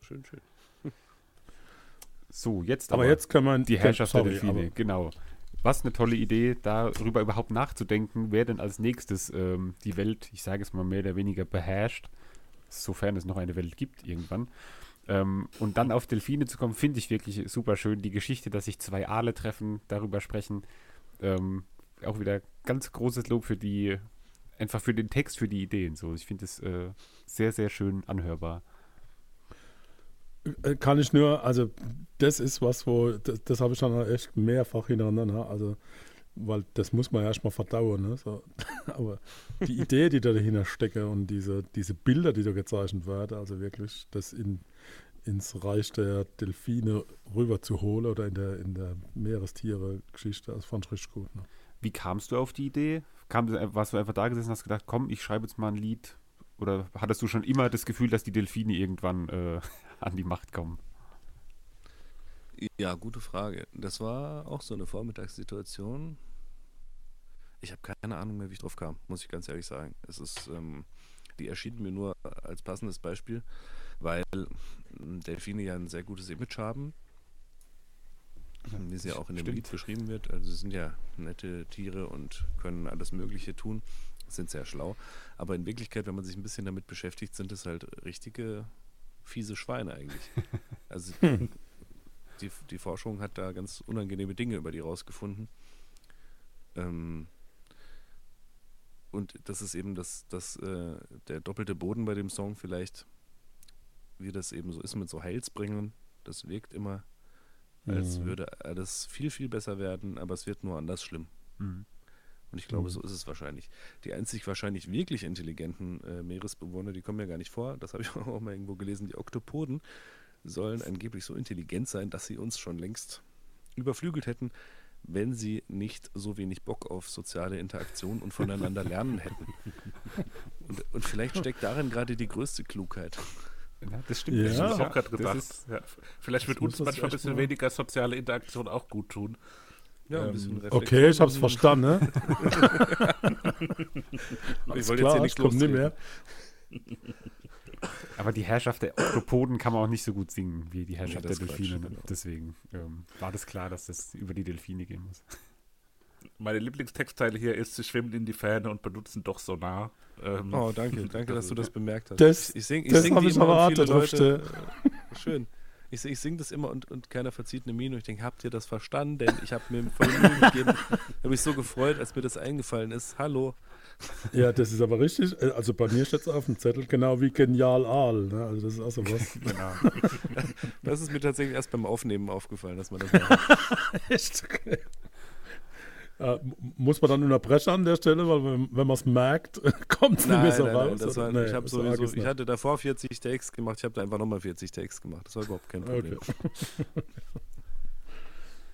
Schön, schön. So, jetzt Aber jetzt kann man die Herrschaft sorry, der Delfine, aber- genau. Was eine tolle Idee, darüber überhaupt nachzudenken, wer denn als nächstes ähm, die Welt, ich sage es mal mehr oder weniger beherrscht, sofern es noch eine Welt gibt irgendwann. Ähm, und dann auf Delfine zu kommen, finde ich wirklich super schön. Die Geschichte, dass sich zwei Aale treffen, darüber sprechen. Ähm, auch wieder ganz großes Lob für die, einfach für den Text, für die Ideen. So, ich finde es äh, sehr, sehr schön anhörbar. Äh, Kann ich nur, also das ist was, wo, das, das habe ich dann echt mehrfach hintereinander, also, weil das muss man erstmal verdauen, ne? so. *laughs* aber die Idee, die da dahinter stecke und diese, diese Bilder, die da gezeichnet werden, also wirklich das in, ins Reich der Delfine rüber zu holen oder in der, in der Meerestiere-Geschichte, das fand ich richtig gut. Ne? Wie kamst du auf die Idee? Kam, warst du einfach da gesessen und hast gedacht, komm, ich schreibe jetzt mal ein Lied? Oder hattest du schon immer das Gefühl, dass die Delfine irgendwann äh, *laughs* an die Macht kommen? Ja, gute Frage. Das war auch so eine Vormittagssituation. Ich habe keine Ahnung mehr, wie ich drauf kam, muss ich ganz ehrlich sagen. Es ist, ähm, die erschien mir nur als passendes Beispiel, weil ähm, Delfine ja ein sehr gutes Image haben, wie sie ja auch in dem Stimmt. Lied beschrieben wird. Also sie sind ja nette Tiere und können alles Mögliche tun, sind sehr schlau. Aber in Wirklichkeit, wenn man sich ein bisschen damit beschäftigt, sind es halt richtige fiese Schweine eigentlich. *laughs* Also die, die Forschung hat da ganz unangenehme Dinge über die rausgefunden. Ähm, und das ist eben das, das, äh, der doppelte Boden bei dem Song vielleicht, wie das eben so ist mit so Heilsbringern. Das wirkt immer, als Mhm. würde alles viel, viel besser werden, aber es wird nur anders schlimm. Mhm. Und ich glaube, Mhm. so ist es wahrscheinlich. Die einzig wahrscheinlich wirklich intelligenten äh, Meeresbewohner, die kommen ja gar nicht vor. Das habe ich *laughs* auch mal irgendwo gelesen. Die Oktopoden sollen angeblich so intelligent sein, dass sie uns schon längst überflügelt hätten, wenn sie nicht so wenig Bock auf soziale Interaktion und voneinander lernen hätten. Und, und vielleicht steckt darin gerade die größte Klugheit. Ja, das stimmt. Ja. Das habe ich auch gerade gedacht. ist- ja. Vielleicht wird uns man manchmal ein bisschen mal- weniger soziale Interaktion auch gut tun. Ja, Ähm, Okay, ich habe es verstanden. Ne? *laughs* Ich wollte jetzt hier ich nichts komme nicht mehr. Aber die Herrschaft der Oktopoden kann man auch nicht so gut singen wie die Herrschaft Nee, der Delfine. Quatsch, genau. Deswegen ähm, war das klar, dass das über die Delfine gehen muss. meine Lieblingstextteile hier ist, sie schwimmen in die Ferne und benutzen doch Sonar. Ähm, Oh, danke, danke, *laughs* dass du das bemerkt hast. Das- ich sing, ich sing die immer auch viele Leute, Schön. Ich, ich singe das immer und, und keiner verzieht eine Miene. Und ich denke, habt ihr das verstanden? Ich habe mir *laughs* voll Mühe gegeben. Ich habe mich so gefreut, als mir das eingefallen ist. Hallo. Ja, das ist aber richtig. Äh, Also bei mir steht es auf dem Zettel genau wie genial Aal. Ne? Also das ist auch so was. *laughs* Genau. Das ist mir tatsächlich erst beim Aufnehmen aufgefallen, dass man das *laughs* macht. Echt? Äh, muss man dann unterbrechen an der Stelle, weil wenn, wenn man es merkt, *laughs* kommt es nicht mehr so nein, raus. nein, war, Nee, ich arg sowieso, ist ich hatte davor 40 Takes gemacht, ich habe da einfach nochmal 40 Takes gemacht. Das war überhaupt kein Problem. Okay. *laughs*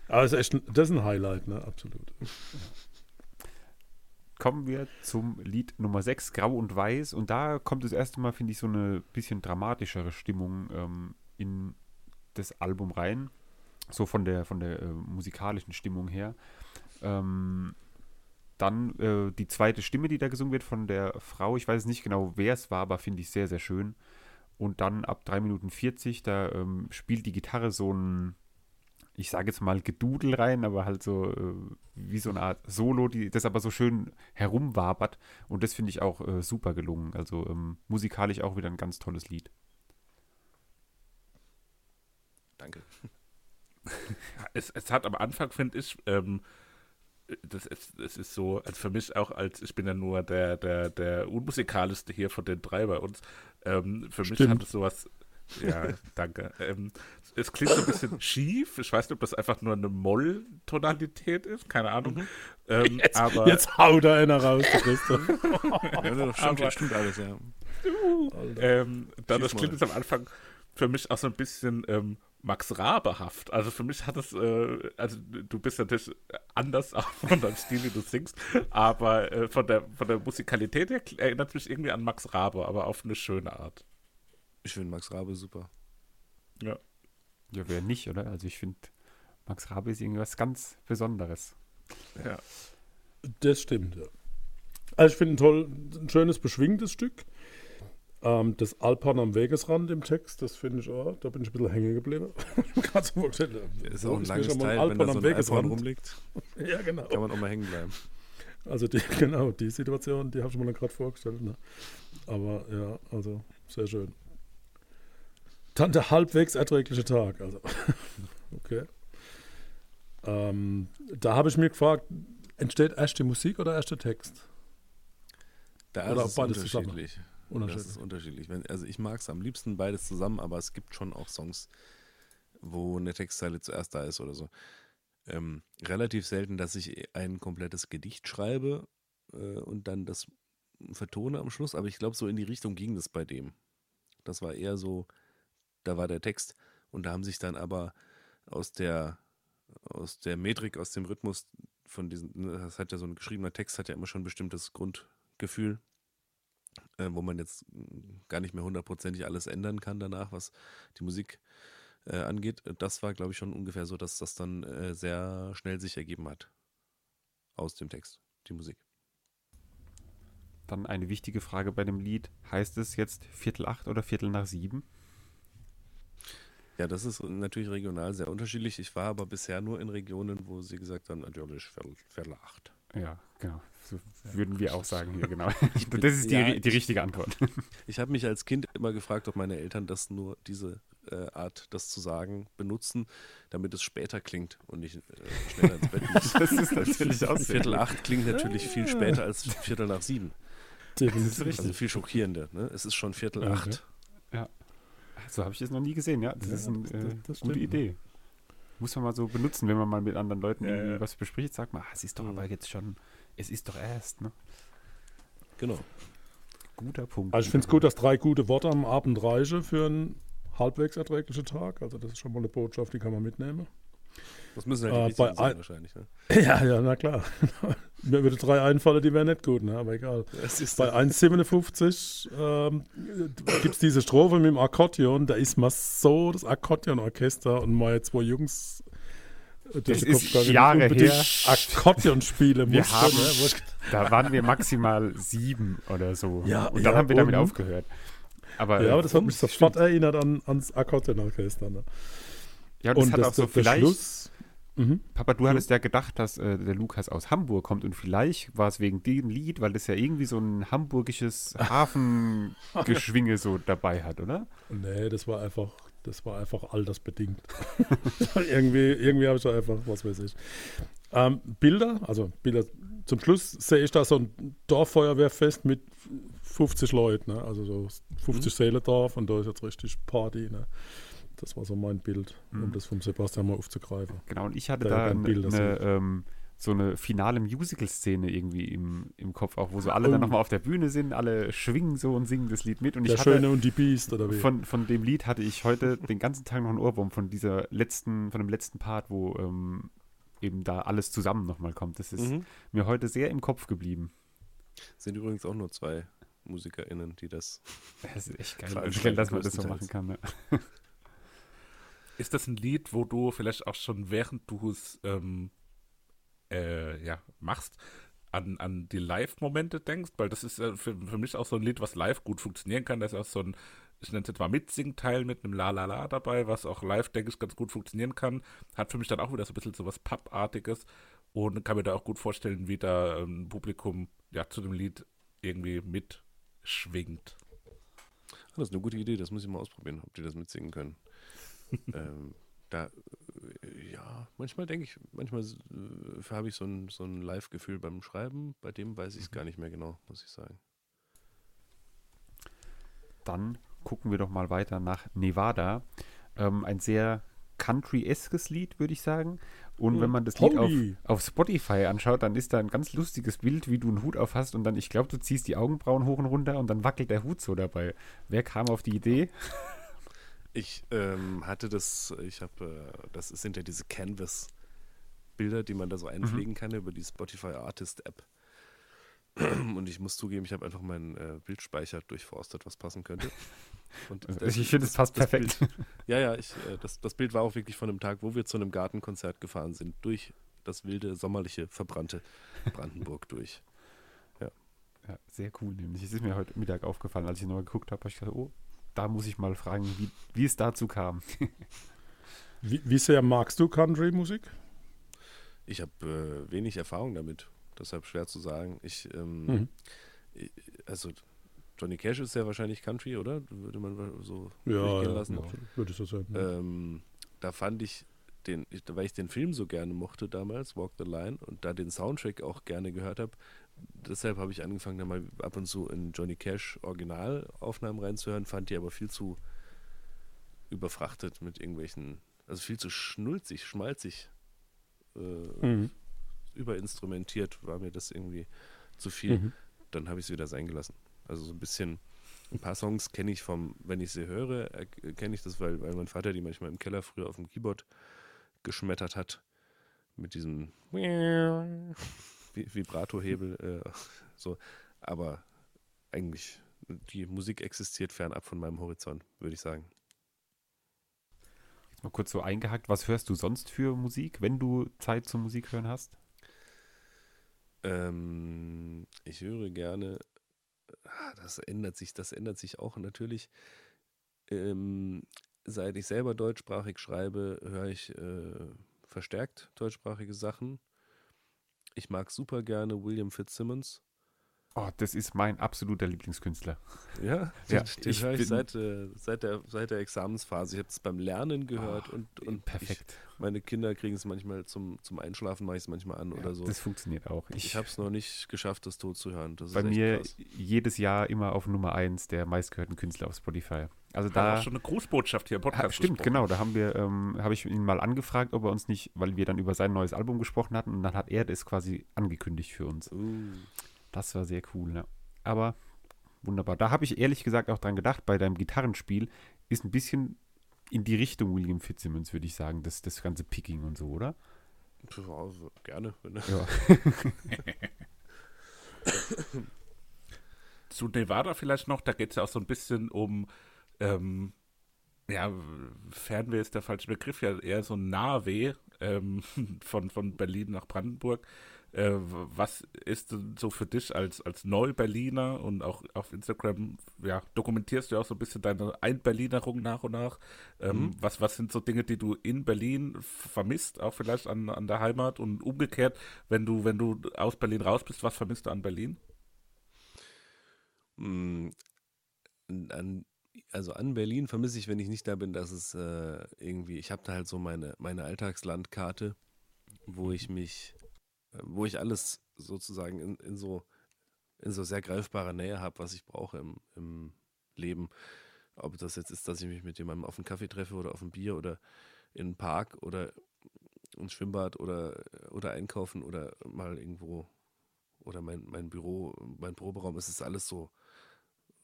Aber das ist echt ein, das ist ein Highlight, ne? Absolut. Kommen wir zum Lied Nummer 6, Grau und Weiß. Und da kommt das erste Mal, finde ich, so eine bisschen dramatischere Stimmung ähm, in das Album rein. So von der, von der äh, musikalischen Stimmung her. Ähm, dann äh, die zweite Stimme, die da gesungen wird von der Frau. Ich weiß nicht genau, wer es war, aber finde ich sehr, sehr schön. Und dann ab 3 Minuten 40, da ähm, spielt die Gitarre so ein, ich sage jetzt mal Gedudel rein, aber halt so äh, wie so eine Art Solo, die das aber so schön herumwabert. Und das finde ich auch äh, super gelungen. Also ähm, musikalisch auch wieder ein ganz tolles Lied. Danke. *laughs* es, es hat am Anfang, finde ich, ähm, das, ist, das ist so, also für mich auch als, ich bin ja nur der, der, der unmusikalischste hier von den drei bei uns, ähm, für mich Stimmt. hat es sowas, ja, *laughs* danke, ähm, es klingt so ein bisschen schief, ich weiß nicht, ob das einfach nur eine Moll-Tonalität ist, keine Ahnung, ähm, Jetzt, aber jetzt haut da einer raus, Christoph. *laughs* Ja, das stimmt, Aber- stimmt alles, ja. ähm, dann das klingt jetzt am Anfang für mich auch so ein bisschen ähm, Max Rabehaft. Also für mich hat es, äh, also du bist natürlich anders *laughs* auch von deinem Stil, wie du singst, aber äh, von, der, von der Musikalität her erinnert mich irgendwie an Max Rabe, aber auf eine schöne Art. Ich finde Max Rabe super. Ja. Ja, wer nicht, oder? Also ich finde, Max Rabe ist irgendwas ganz Besonderes. ja. Das stimmt, ja. Also ich finde ein toll, ein schönes, beschwingtes Stück. Ähm, das Alpan am Wegesrand im Text, das finde ich auch, da bin ich ein bisschen hängen geblieben. *laughs* So vorgestellt. Ist auch ein langes Teil, Alpan wenn da am so iPhone Wegesrand. rumliegt, *laughs* Ja, genau. kann man auch mal hängen bleiben. Also die, *laughs* genau, die Situation, die habe ich mir dann gerade vorgestellt. Ne? Aber ja, also sehr schön. Dann der halbwegs erträgliche Tag. Also, okay. Ähm, da habe ich mir gefragt, entsteht erst die Musik oder erst der Text? Da Oder ist es beides zusammen? Unterschiedlich. Das ist Unterschiedlich. Wenn, also ich mag es am liebsten beides zusammen, aber es gibt schon auch Songs, wo eine Textzeile zuerst da ist oder so. Ähm, relativ selten, dass ich ein komplettes Gedicht schreibe äh, und dann das vertone am Schluss, aber ich glaube, so in die Richtung ging das bei dem. Das war eher so, da war der Text und da haben sich dann aber aus der, aus der Metrik, aus dem Rhythmus von diesen, das hat ja so ein geschriebener Text, hat ja immer schon ein bestimmtes Grundgefühl äh, wo man jetzt mh, gar nicht mehr hundertprozentig alles ändern kann danach, was die Musik äh, angeht. Das war, glaube ich, schon ungefähr so, dass das dann äh, sehr schnell sich ergeben hat aus dem Text, die Musik. Dann eine wichtige Frage bei dem Lied. Heißt es jetzt Viertel acht oder Viertel nach sieben? Ja, das ist natürlich regional sehr unterschiedlich. Ich war aber bisher nur in Regionen, wo sie gesagt haben, natürlich Viertel, Viertel acht. Ja, genau. So würden wir auch sagen hier, genau. *laughs* bin- Das ist die, ja, die ich- richtige Antwort. *laughs* Ich habe mich als Kind immer gefragt, ob meine Eltern das nur diese äh, Art, das zu sagen, benutzen, damit es später klingt und nicht äh, schneller ins Bett muss. *laughs* Das ist natürlich auch Viertel acht klingt natürlich viel später als Viertel nach sieben. Definitiv. Also viel schockierender. Ne? Es ist schon Viertel Ja, acht. So habe ich das noch nie gesehen, ja. Das Ja, ist eine das- äh, das- das gute. Idee. Muss man mal so benutzen, wenn man mal mit anderen Leuten Ja, ja. was bespricht, sagt man, ah, es ist doch Mhm. aber jetzt schon, es ist doch erst, ne? Genau. Guter Punkt. Also ich finde es gut, dass drei gute Worte am Abend reichen für einen halbwegs erträglichen Tag. Also das ist schon mal eine Botschaft, die kann man mitnehmen. Das müssen halt die Äh, sein ein- wahrscheinlich. Ne? *laughs* Ja, ja, na klar. *laughs* Mir würde drei einfallen, die wären nicht gut, ne? aber egal. Es ist Bei 1,57 ähm, gibt es diese Strophe mit dem Akkordeon. Da ist man so das Akkordeonorchester und meine zwei Jungs Das ist Jahre her. Akkordeon spielen Wir haben- ne? Da waren wir maximal sieben oder so. Ja, und dann ja, haben wir damit aufgehört. Aber, Ja, äh, aber das hat mich sofort erinnert an, ans Akkordeonorchester. Ne? ja, und das und hat das, auch so vielleicht. Schluss, Mhm. Papa, du hattest ja gedacht, dass äh, der Lukas aus Hamburg kommt und vielleicht war es wegen dem Lied, weil das ja irgendwie so ein hamburgisches Hafengeschwinge so dabei hat, oder? Nee, das war einfach, das war einfach altersbedingt. *laughs* irgendwie irgendwie habe ich da einfach, was weiß ich. Ähm, Bilder, also Bilder, zum Schluss sehe ich da so ein Dorffeuerwehrfest mit 50 Leuten, ne? also so 50 Seelendorf und da ist jetzt richtig Party. Ne? Das war so mein Bild, um Mhm. das vom Sebastian mal aufzugreifen. Genau, und ich hatte Da da eine, Bilder eine, ähm, so eine finale Musical-Szene irgendwie im, im Kopf, auch wo so alle dann Oh. nochmal auf der Bühne sind, alle schwingen so und singen das Lied mit. Und Der ich hatte, Schöne und die Biest, oder wie? Von, von dem Lied hatte ich heute den ganzen Tag noch einen Ohrwurm von dieser letzten, von dem letzten Part, wo ähm, eben da alles zusammen nochmal kommt. Das ist Mhm. mir heute sehr im Kopf geblieben. Sind übrigens auch nur zwei MusikerInnen, die das. *laughs* Das ist echt geil, Veranstalten *laughs* dass man das so machen kann. Ne? Ist das ein Lied, wo du vielleicht auch schon während du es ähm, äh, ja, machst, an, an die Live-Momente denkst? Weil das ist für, für mich auch so ein Lied, was live gut funktionieren kann. Da ist auch so ein, ich nenne es jetzt mal Mitsingteil mit einem La La La dabei, was auch live, denke ich, ganz gut funktionieren kann. Hat für mich dann auch wieder so ein bisschen so was Pub-artiges und kann mir da auch gut vorstellen, wie da ein Publikum ja zu dem Lied irgendwie mitschwingt. Ah, Das ist eine gute Idee, das muss ich mal ausprobieren, ob die das mitsingen können. *laughs* ähm, da, ja, manchmal denke ich, manchmal äh, habe ich so ein, so ein Live-Gefühl beim Schreiben, bei dem weiß ich es gar nicht mehr genau, muss ich sagen. Dann gucken wir doch mal weiter nach Nevada. Ähm, ein sehr country-eskes Lied, würde ich sagen. Und wenn man das Lied auf, auf Spotify anschaut, dann ist da ein ganz lustiges Bild, wie du einen Hut auf hast und dann, ich glaube, du ziehst die Augenbrauen hoch und runter und dann wackelt der Hut so dabei. Wer kam auf die Idee? *laughs* Ich ähm, hatte das, ich habe, äh, das sind ja diese Canvas-Bilder, die man da so einpflegen kann über die Spotify Artist App. *clears throat* Und ich muss zugeben, ich habe einfach meinen äh, Bildspeicher durchforstet, was passen könnte. Und *laughs* ich finde, es passt perfekt. Bild, *laughs* ja, ja, ich, äh, das, das Bild war auch wirklich von einem Tag, wo wir zu einem Gartenkonzert gefahren sind, durch das wilde, sommerliche, verbrannte Brandenburg durch. Ja, sehr cool, nämlich. Es ist mir heute Mittag aufgefallen, als ich nochmal geguckt habe, habe ich gedacht, oh, da muss ich mal fragen, wie, wie es dazu kam. *laughs* Wie, wie sehr magst du Country-Musik? Ich habe äh, wenig Erfahrung damit, deshalb schwer zu sagen. Ich, ähm, Mhm. ich- also Johnny Cash ist ja wahrscheinlich Country, oder? Würde man so Ja, durchgehen ja, lassen. ja, würde ich so sagen. Ähm, da fand ich den, ich, weil ich den Film so gerne mochte damals, Walk the Line, und da den Soundtrack auch gerne gehört habe, deshalb habe ich angefangen, da mal ab und zu in Johnny Cash Originalaufnahmen reinzuhören, fand die aber viel zu überfrachtet mit irgendwelchen, also viel zu schnulzig, schmalzig, äh, Mhm. überinstrumentiert war mir das irgendwie zu viel. Mhm. Dann habe ich es wieder sein gelassen. Also so ein bisschen, ein paar Songs kenne ich vom, wenn ich sie höre, kenne ich das, weil, weil mein Vater die manchmal im Keller früher auf dem Keyboard geschmettert hat. Mit diesem Vibrato-Hebel. Äh, *laughs* so. Aber eigentlich, die Musik existiert fernab von meinem Horizont, würde ich sagen. Mal kurz so eingehackt, was hörst du sonst für Musik, wenn du Zeit zum Musik hören hast? Ähm, ich höre gerne, ah, das ändert sich, das ändert sich auch natürlich. Ähm, seit ich selber deutschsprachig schreibe, höre ich äh, verstärkt deutschsprachige Sachen. Ich mag super gerne William Fitzsimmons. Oh, das ist mein absoluter Lieblingskünstler. Ja, Ja, ich höre ich seit, äh, seit, der, seit der Examensphase. Ich habe es beim Lernen gehört Ah, und, und Perfekt. Ich, meine Kinder kriegen es manchmal zum, zum Einschlafen, mache ich es manchmal an Ja, oder so. Das funktioniert auch. ich Ich, habe es noch nicht geschafft, das tot zu hören. Das bei mir krass. jedes Jahr immer auf Nummer 1 der meistgehörten Künstler auf Spotify. Also Da da auch schon eine Grußbotschaft hier im Podcast. Ha, stimmt, gesprochen. genau. Da haben wir, ähm, habe ich ihn mal angefragt, ob er uns nicht, weil wir dann über sein neues Album gesprochen hatten und dann hat er das quasi angekündigt für uns. Uh. Das war sehr cool, ja. Aber wunderbar. Da habe ich ehrlich gesagt auch dran gedacht, bei deinem Gitarrenspiel ist ein bisschen in die Richtung William Fitzsimmons, würde ich sagen, das, das ganze Picking und so, oder? Ja, also gerne. Wenn, Ja. *laughs* Zu Nevada vielleicht noch, da geht es ja auch so ein bisschen um, ähm, ja, Fernweh ist der falsche Begriff, ja eher so ein Nahweh ähm, *laughs* von, von Berlin nach Brandenburg. Äh, was ist denn so für dich als, als Neu-Berliner und auch auf Instagram, ja, dokumentierst du auch so ein bisschen deine Ein-Berlinerung nach und nach. Ähm, mhm. was, was sind so Dinge, die du in Berlin vermisst, auch vielleicht an, an der Heimat und umgekehrt, wenn du, wenn du aus Berlin raus bist, was vermisst du an Berlin? Mm, an, also an Berlin vermisse ich, wenn ich nicht da bin, dass es äh, irgendwie, ich habe da halt so meine, meine Alltagslandkarte, wo ich mich wo ich alles sozusagen in, in so in so sehr greifbarer Nähe habe, was ich brauche im, im Leben. Ob das jetzt ist, dass ich mich mit jemandem auf einen Kaffee treffe oder auf ein Bier oder in einen Park oder ins Schwimmbad oder, oder einkaufen oder mal irgendwo oder mein, mein Büro, mein Proberaum, es ist alles so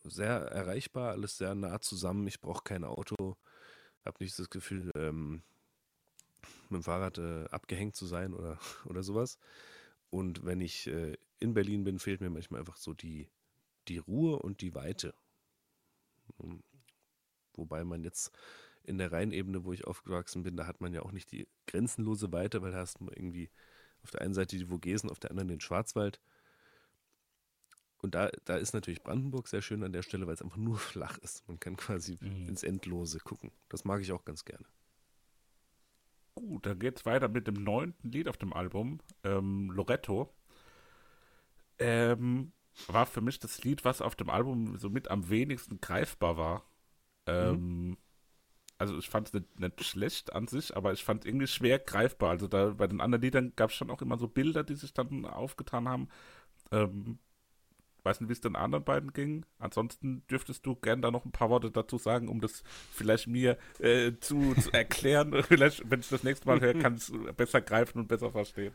sehr erreichbar, alles sehr nah zusammen. Ich brauche kein Auto, habe nicht das Gefühl, ähm, mit dem Fahrrad äh, abgehängt zu sein oder, *laughs* oder sowas. Und wenn ich äh, in Berlin bin, fehlt mir manchmal einfach so die, die Ruhe und die Weite. Hm. Wobei man jetzt in der Rheinebene, wo ich aufgewachsen bin, da hat man ja auch nicht die grenzenlose Weite, weil da hast du irgendwie auf der einen Seite die Vogesen, auf der anderen den Schwarzwald. Und da, da ist natürlich Brandenburg sehr schön an der Stelle, weil es einfach nur *laughs* flach ist. Man kann quasi mhm. ins Endlose gucken. Das mag ich auch ganz gerne. Gut, dann geht's weiter mit dem neunten Lied auf dem Album, ähm, Loretto. Ähm, war für mich das Lied, was auf dem Album somit am wenigsten greifbar war. Ähm, mhm. Also ich fand es nicht, nicht, schlecht an sich, aber ich fand es irgendwie schwer greifbar. Also da bei den anderen Liedern gab es schon auch immer so Bilder, die sich dann aufgetan haben. Ähm, weiß nicht, wie es den anderen beiden ging. Ansonsten dürftest du gerne da noch ein paar Worte dazu sagen, um das vielleicht mir äh, zu, zu erklären. *laughs* vielleicht, wenn ich das nächste Mal höre, kann es besser greifen und besser verstehen.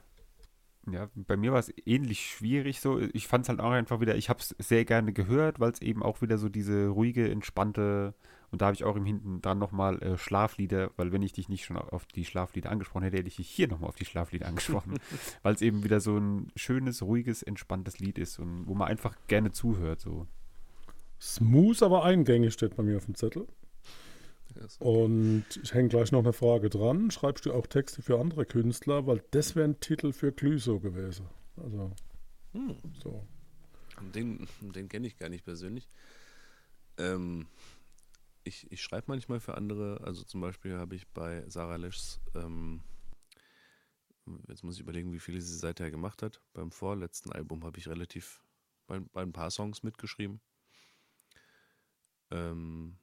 Ja, bei mir war es ähnlich schwierig so. Ich fand es halt auch einfach wieder, ich habe es sehr gerne gehört, weil es eben auch wieder so diese ruhige, entspannte und da habe ich auch im Hinten dran nochmal äh, Schlaflieder, weil wenn ich dich nicht schon auf die Schlaflieder angesprochen hätte, hätte ich dich hier nochmal auf die Schlaflieder angesprochen. *laughs* weil es eben wieder so ein schönes, ruhiges, entspanntes Lied ist und wo man einfach gerne zuhört. So. Smooth, aber eingängig steht bei mir auf dem Zettel. Und ich hänge gleich noch eine Frage dran. Schreibst du auch Texte für andere Künstler? Weil das wäre ein Titel für Glüso gewesen. Also, hm. so. Den, den kenne ich gar nicht persönlich. Ähm, ich, ich schreibe manchmal für andere. Also zum Beispiel habe ich bei Sarah Leschs, ähm, jetzt muss ich überlegen, wie viele sie seither gemacht hat. Beim vorletzten Album habe ich relativ bei, bei, ein paar Songs mitgeschrieben. Ähm,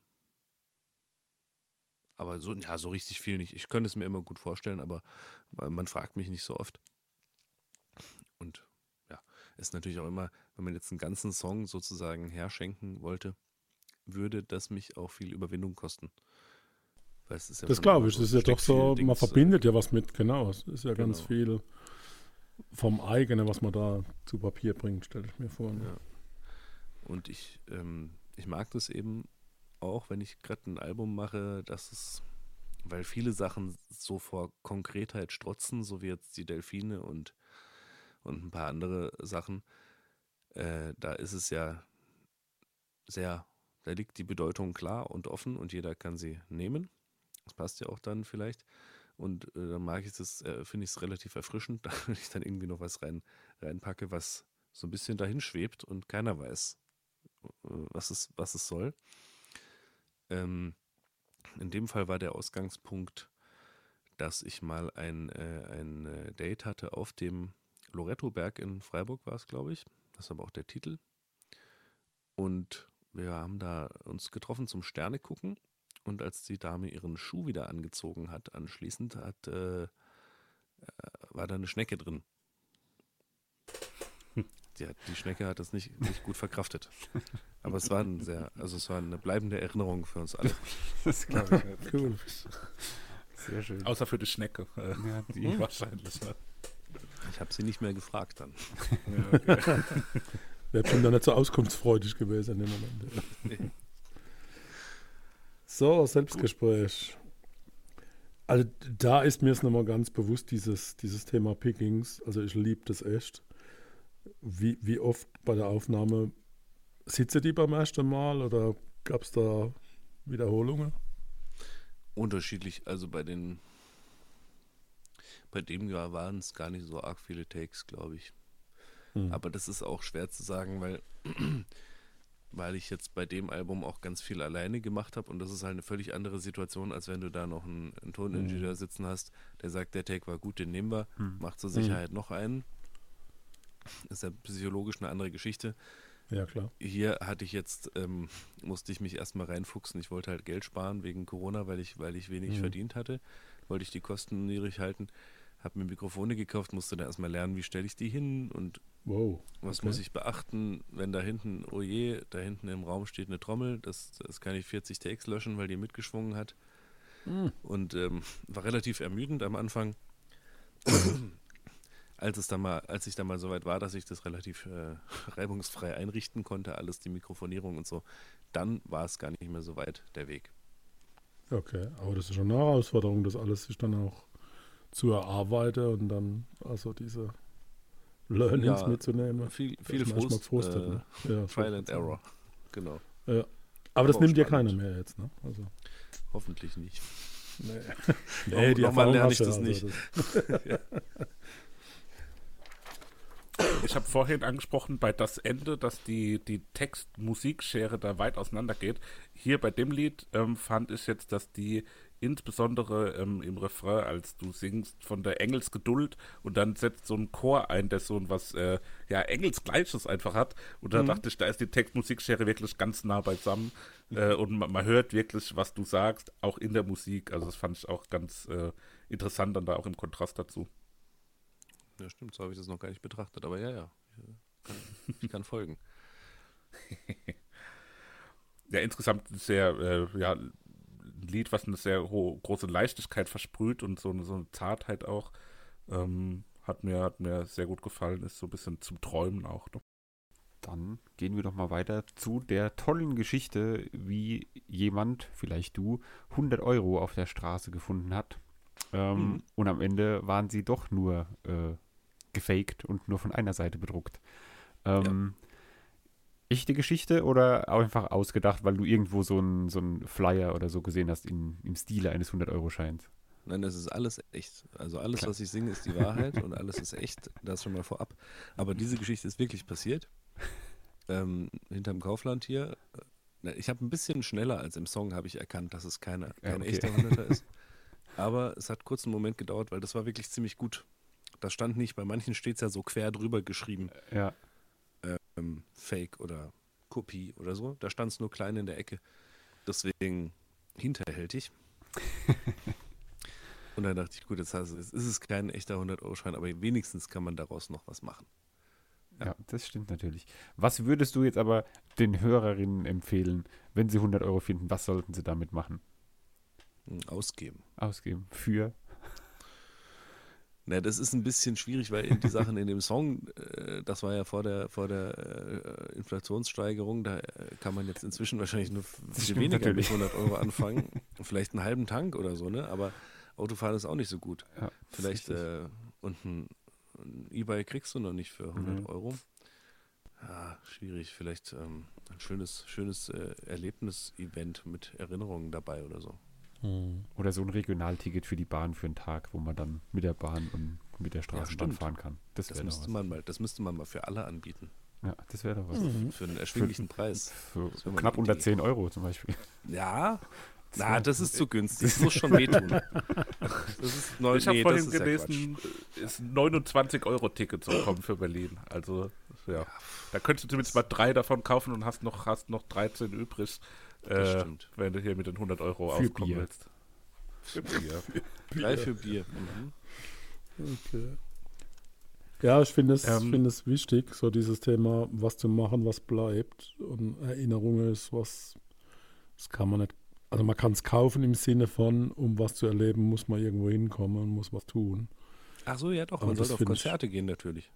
aber so, ja, so richtig viel nicht. Ich könnte es mir immer gut vorstellen, aber man fragt mich nicht so oft. Und ja, ist natürlich auch immer, wenn man jetzt einen ganzen Song sozusagen herschenken wollte, würde das mich auch viel Überwindung kosten. Ja das glaube ich, das ist ja doch so, man verbindet ja was mit, genau. Es ist ja genau. ganz viel vom eigenen, was man da zu Papier bringt, stelle ich mir vor. Ne? Ja. Und ich, ähm, ich mag das eben auch, wenn ich gerade ein Album mache, dass es, weil viele Sachen so vor Konkretheit strotzen, so wie jetzt die Delfine und, und ein paar andere Sachen, äh, da ist es ja sehr da liegt die Bedeutung klar und offen und jeder kann sie nehmen. Das passt ja auch dann vielleicht. Und äh, dann mag ich das, äh, finde ich es relativ erfrischend, *laughs* wenn ich dann irgendwie noch was rein, reinpacke, was so ein bisschen dahin schwebt und keiner weiß, äh, was es, was es soll. Ähm, in dem Fall war der Ausgangspunkt, dass ich mal ein, äh, ein äh, Date hatte auf dem Loretto-Berg in Freiburg, war es, glaube ich. Das ist aber auch der Titel. Und wir haben da uns getroffen zum Sterne gucken und als die Dame ihren Schuh wieder angezogen hat, anschließend hat, äh, äh war da eine Schnecke drin. Die, die, Schnecke hat das nicht, nicht gut verkraftet. Aber es war ein sehr, also es war eine bleibende Erinnerung für uns alle. Das glaube ich. cool. Sehr schön. Außer für die Schnecke. Ja, die hm? wahrscheinlich. Ne? Ich habe sie nicht mehr gefragt dann. Ja, okay. *laughs* Wäre schon da nicht so auskunftsfreudig gewesen in dem Moment. So, Selbstgespräch. Also da ist mir es nochmal ganz bewusst, dieses, dieses Thema Pickings. Also ich liebe das echt. Wie, wie oft bei der Aufnahme sitze die beim ersten Mal oder gab es da Wiederholungen? Unterschiedlich. Also bei den Bei dem waren es gar nicht so arg viele Takes, glaube ich. Hm. Aber das ist auch schwer zu sagen, weil, *clears throat* weil ich jetzt bei dem Album auch ganz viel alleine gemacht habe und das ist halt eine völlig andere Situation, als wenn du da noch einen, einen Toningenieur sitzen hast, der sagt, der Take war gut, den nehmen wir, Hm. macht zur Sicherheit noch einen. Ist ja psychologisch eine andere Geschichte. Ja, klar. Hier hatte ich jetzt, ähm, musste ich mich erstmal reinfuchsen. Ich wollte halt Geld sparen wegen Corona, weil ich, weil ich wenig Mhm. verdient hatte. Wollte ich die Kosten niedrig halten. Habe mir Mikrofone gekauft, musste da erstmal lernen, wie stelle ich die hin und Wow. was Okay. muss ich beachten, wenn da hinten, oh je, da hinten im Raum steht eine Trommel, das, das kann ich 40 Takes löschen, weil die mitgeschwungen hat. Hm. Und ähm, war relativ ermüdend am Anfang. *coughs* als es dann mal, als ich dann mal soweit war, dass ich das relativ äh, *laughs* reibungsfrei einrichten konnte, alles die Mikrofonierung und so, dann war es gar nicht mehr so weit der Weg. Okay, aber das ist schon eine Herausforderung, das alles sich dann auch zu erarbeiten und dann also diese Learnings Ja, mitzunehmen. Viel, Das viel Frust, gefrustet, äh, ne? Ja, Trial and Error. Genau, Ja. Aber das auch nimmt spannend. keiner mehr jetzt, ne? Also, hoffentlich nicht. nee. *laughs* Nee, die nochmal Erfahrung lerne ich du, das *laughs* nicht. das- Ich habe vorhin angesprochen bei das Ende, dass die, die Text-Musikschere da weit auseinander geht. Hier bei dem Lied ähm, fand ich jetzt, dass die insbesondere ähm, im Refrain, als du singst, von der Engelsgeduld und dann setzt so ein Chor ein, der so ein was, äh, ja, Engelsgleiches einfach hat. Und da dachte ich, da ist die Text-Musikschere wirklich ganz nah beisammen äh, und man, man hört wirklich, was du sagst, auch in der Musik. Also das fand ich auch ganz äh, interessant dann da auch im Kontrast dazu. Ja, stimmt, so habe ich das noch gar nicht betrachtet, aber ja, ja. Ich kann, *laughs* folgen. ja, insgesamt sehr, äh, ja, Lied, was eine sehr hohe, große Leichtigkeit versprüht und so eine, so eine Zartheit auch. Ähm, hat, mir, hat mir sehr gut gefallen, ist so ein bisschen zum Träumen auch. Ne? Dann gehen wir doch mal weiter zu der tollen Geschichte, wie jemand, vielleicht du, 100 Euro auf der Straße gefunden hat. Ähm, Mhm. Und am Ende waren sie doch nur äh, gefaked und nur von einer Seite bedruckt. Ähm, Echte Geschichte oder einfach ausgedacht, weil du irgendwo so einen so einen Flyer oder so gesehen hast in, im Stile eines 100-Euro-Scheins? Nein, das ist alles echt. Also alles, Klar. was ich singe, ist die Wahrheit und alles ist echt. Das schon mal vorab. Aber diese Geschichte ist wirklich passiert. Ähm, hinterm Kaufland hier. Ich habe ein bisschen schneller als im Song habe ich erkannt, dass es keine, kein okay. echter Hunderter ist. Aber es hat kurz einen Moment gedauert, weil das war wirklich ziemlich gut. Das stand nicht, bei manchen steht es ja so quer drüber geschrieben. Ja. Ähm, Fake oder Kopie oder so. Da stand es nur klein in der Ecke. Deswegen hinterhältig. *laughs* Und dann dachte ich, gut, jetzt du- jetzt ist es kein echter 100-Euro-Schein, aber wenigstens kann man daraus noch was machen. Ja, das stimmt natürlich. Was würdest du jetzt aber den Hörerinnen empfehlen, wenn sie 100 Euro finden? Was sollten sie damit machen? Hm, Ausgeben. Ausgeben für? Na, das ist ein bisschen schwierig, weil die Sachen in dem Song, äh, das war ja vor der, vor der äh, Inflationssteigerung, da äh, kann man jetzt inzwischen wahrscheinlich nur viel weniger natürlich. mit 100 Euro anfangen. Vielleicht einen halben Tank oder so, ne? Aber Autofahren ist auch nicht so gut. Ja, Vielleicht äh, und ein, ein E-Bike kriegst du noch nicht für 100 Mhm. Euro. Ja, schwierig. Vielleicht ähm, ein schönes, schönes äh, Erlebnis-Event mit Erinnerungen dabei oder so. Hm. Oder so ein Regionalticket für die Bahn für einen Tag, wo man dann mit der Bahn und mit der Straßenbahn stimmt. fahren kann. Das Das müsste man mal, das müsste man mal für alle anbieten. Ja, das wäre doch was. Mhm. Für einen erschwinglichen Preis. Für wär mal knapp unter Idee. 10 Euro zum Beispiel. Ja, *laughs* Das na, das ist zu günstig. Das muss schon wehtun. *laughs* Das ist neu, Ich habe nee, vorhin ist ja gelesen, ist ein 29-Euro-Ticket zu kommen für Berlin. Also, ja. Da könntest du zumindest mal drei davon kaufen und hast noch, hast noch 13 übrig, äh, stimmt. wenn du hier mit den 100 Euro Für auskommen Bier. willst. *laughs* Für Bier. Drei für Bier. Mhm. Okay. Ja, ich finde es, Ähm, finde es wichtig, so dieses Thema, was zu machen, was bleibt. Und Erinnerung ist was, das kann man nicht, also man kann es kaufen im Sinne von, um was zu erleben, muss man irgendwo hinkommen und muss was tun. Ach so, ja doch, Aber man sollte auf finde ich- Konzerte gehen natürlich.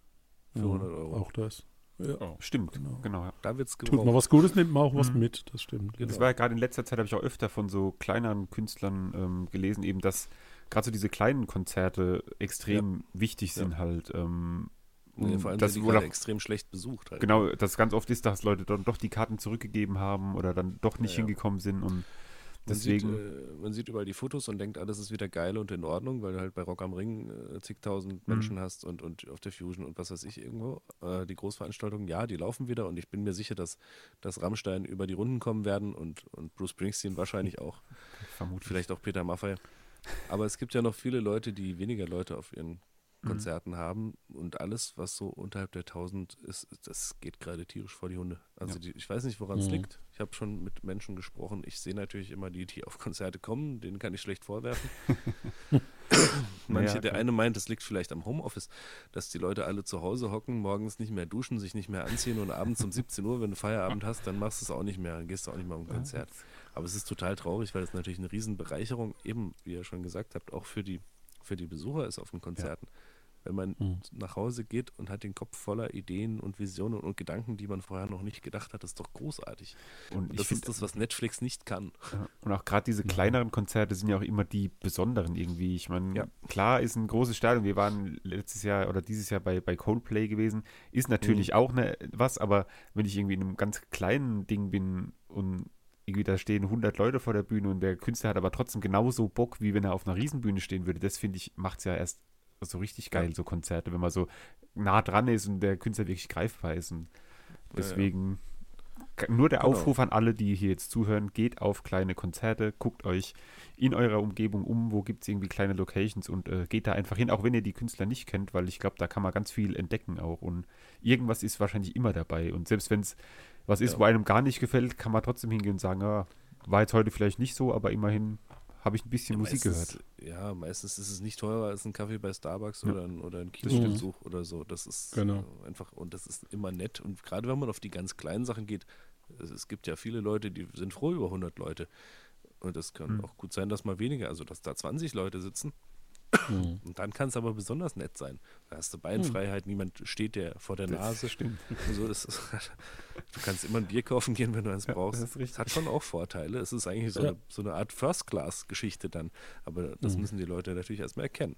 Für Ja, 100 Euro. Auch das. Ja. Oh. Stimmt, Genau. genau. ja. Da wird es Tut man gebraucht. was Gutes, nimmt man auch was Mhm. mit, das stimmt. Genau. Das war ja gerade in letzter Zeit, habe ich auch öfter von so kleineren Künstlern ähm, gelesen, eben, dass gerade so diese kleinen Konzerte extrem wichtig sind halt. Ähm, Nee, und vor allem das sind die wohl gerade auch, extrem schlecht besucht. Halt. genau, das ganz oft ist, dass Leute dann doch die Karten zurückgegeben haben oder dann doch nicht Ja, ja. hingekommen sind und Man Deswegen, sieht, äh, man sieht überall die Fotos und denkt, alles ist wieder geil und in Ordnung, weil du halt bei Rock am Ring äh, zigtausend Mhm. Menschen hast und, und auf der Fusion und was weiß ich irgendwo. Äh, die Großveranstaltungen, ja, die laufen wieder und ich bin mir sicher, dass, dass Rammstein über die Runden kommen werden und, und Bruce Springsteen wahrscheinlich auch, *laughs* vermutlich. vielleicht auch Peter Maffay. Aber es gibt ja noch viele Leute, die weniger Leute auf ihren Mhm. Konzerten haben und alles, was so unterhalb der 1000 ist, das geht gerade tierisch vor die Hunde. Also die, ich weiß nicht, woran es Mhm. liegt. Ich habe schon mit Menschen gesprochen. Ich sehe natürlich immer die, die auf Konzerte kommen, denen kann ich schlecht vorwerfen. *laughs* Manche, Ja, der eine meint, es liegt vielleicht am Homeoffice, dass die Leute alle zu Hause hocken, morgens nicht mehr duschen, sich nicht mehr anziehen und abends um 17 Uhr, wenn du Feierabend hast, dann machst du es auch nicht mehr, dann gehst du auch nicht mehr ein Konzert. Aber es ist total traurig, weil es natürlich eine Riesenbereicherung, eben, wie ihr schon gesagt habt, auch für die, für die Besucher ist auf den Konzerten. Wenn man Mhm. nach Hause geht und hat den Kopf voller Ideen und Visionen und Gedanken, die man vorher noch nicht gedacht hat, ist doch großartig. Und das ist das, was Netflix nicht kann. Ja, Und auch gerade diese kleineren Konzerte sind ja auch immer die besonderen irgendwie. Ich meine, Ja. klar ist ein großes Stadion. Wir waren letztes Jahr oder dieses Jahr bei, bei Coldplay gewesen. Ist natürlich Mhm. auch ne, was, aber wenn ich irgendwie in einem ganz kleinen Ding bin und irgendwie da stehen 100 Leute vor der Bühne und der Künstler hat aber trotzdem genauso Bock, wie wenn er auf einer Riesenbühne stehen würde, das finde ich, macht es ja erst so richtig geil, Ja. so Konzerte, wenn man so nah dran ist und der Künstler wirklich greifbar ist. Und ja. deswegen nur der Genau. Aufruf an alle, die hier jetzt zuhören, geht auf kleine Konzerte, guckt euch in eurer Umgebung um, wo gibt es irgendwie kleine Locations und äh, geht da einfach hin, auch wenn ihr die Künstler nicht kennt, weil ich glaube, da kann man ganz viel entdecken auch und irgendwas ist wahrscheinlich immer dabei und selbst wenn es was ist, Ja. wo einem gar nicht gefällt, kann man trotzdem hingehen und sagen, ah, war jetzt heute vielleicht nicht so, aber immerhin habe ich ein bisschen Musik meistens, gehört. Ja, meistens ist es nicht teurer als ein Kaffee bei Starbucks Ja. oder ein, oder ein. Kinobesuch oder so. Das ist Genau. äh, einfach, und das ist immer nett. Und gerade wenn man auf die ganz kleinen Sachen geht, es, es gibt ja viele Leute, die sind froh über 100 Leute. Und es kann Mhm. auch gut sein, dass mal weniger, also dass da 20 Leute sitzen. Mhm. Und dann kann es aber besonders nett sein. Da hast du Beinfreiheit, niemand steht dir vor der Nase. stimmt. Und so, das ist, du kannst immer ein Bier kaufen gehen, wenn du eins Ja, brauchst. das. Das hat schon auch Vorteile. Es ist eigentlich so, Ja. eine, so eine Art First-Class-Geschichte dann. Aber das Mhm. müssen die Leute natürlich erstmal erkennen.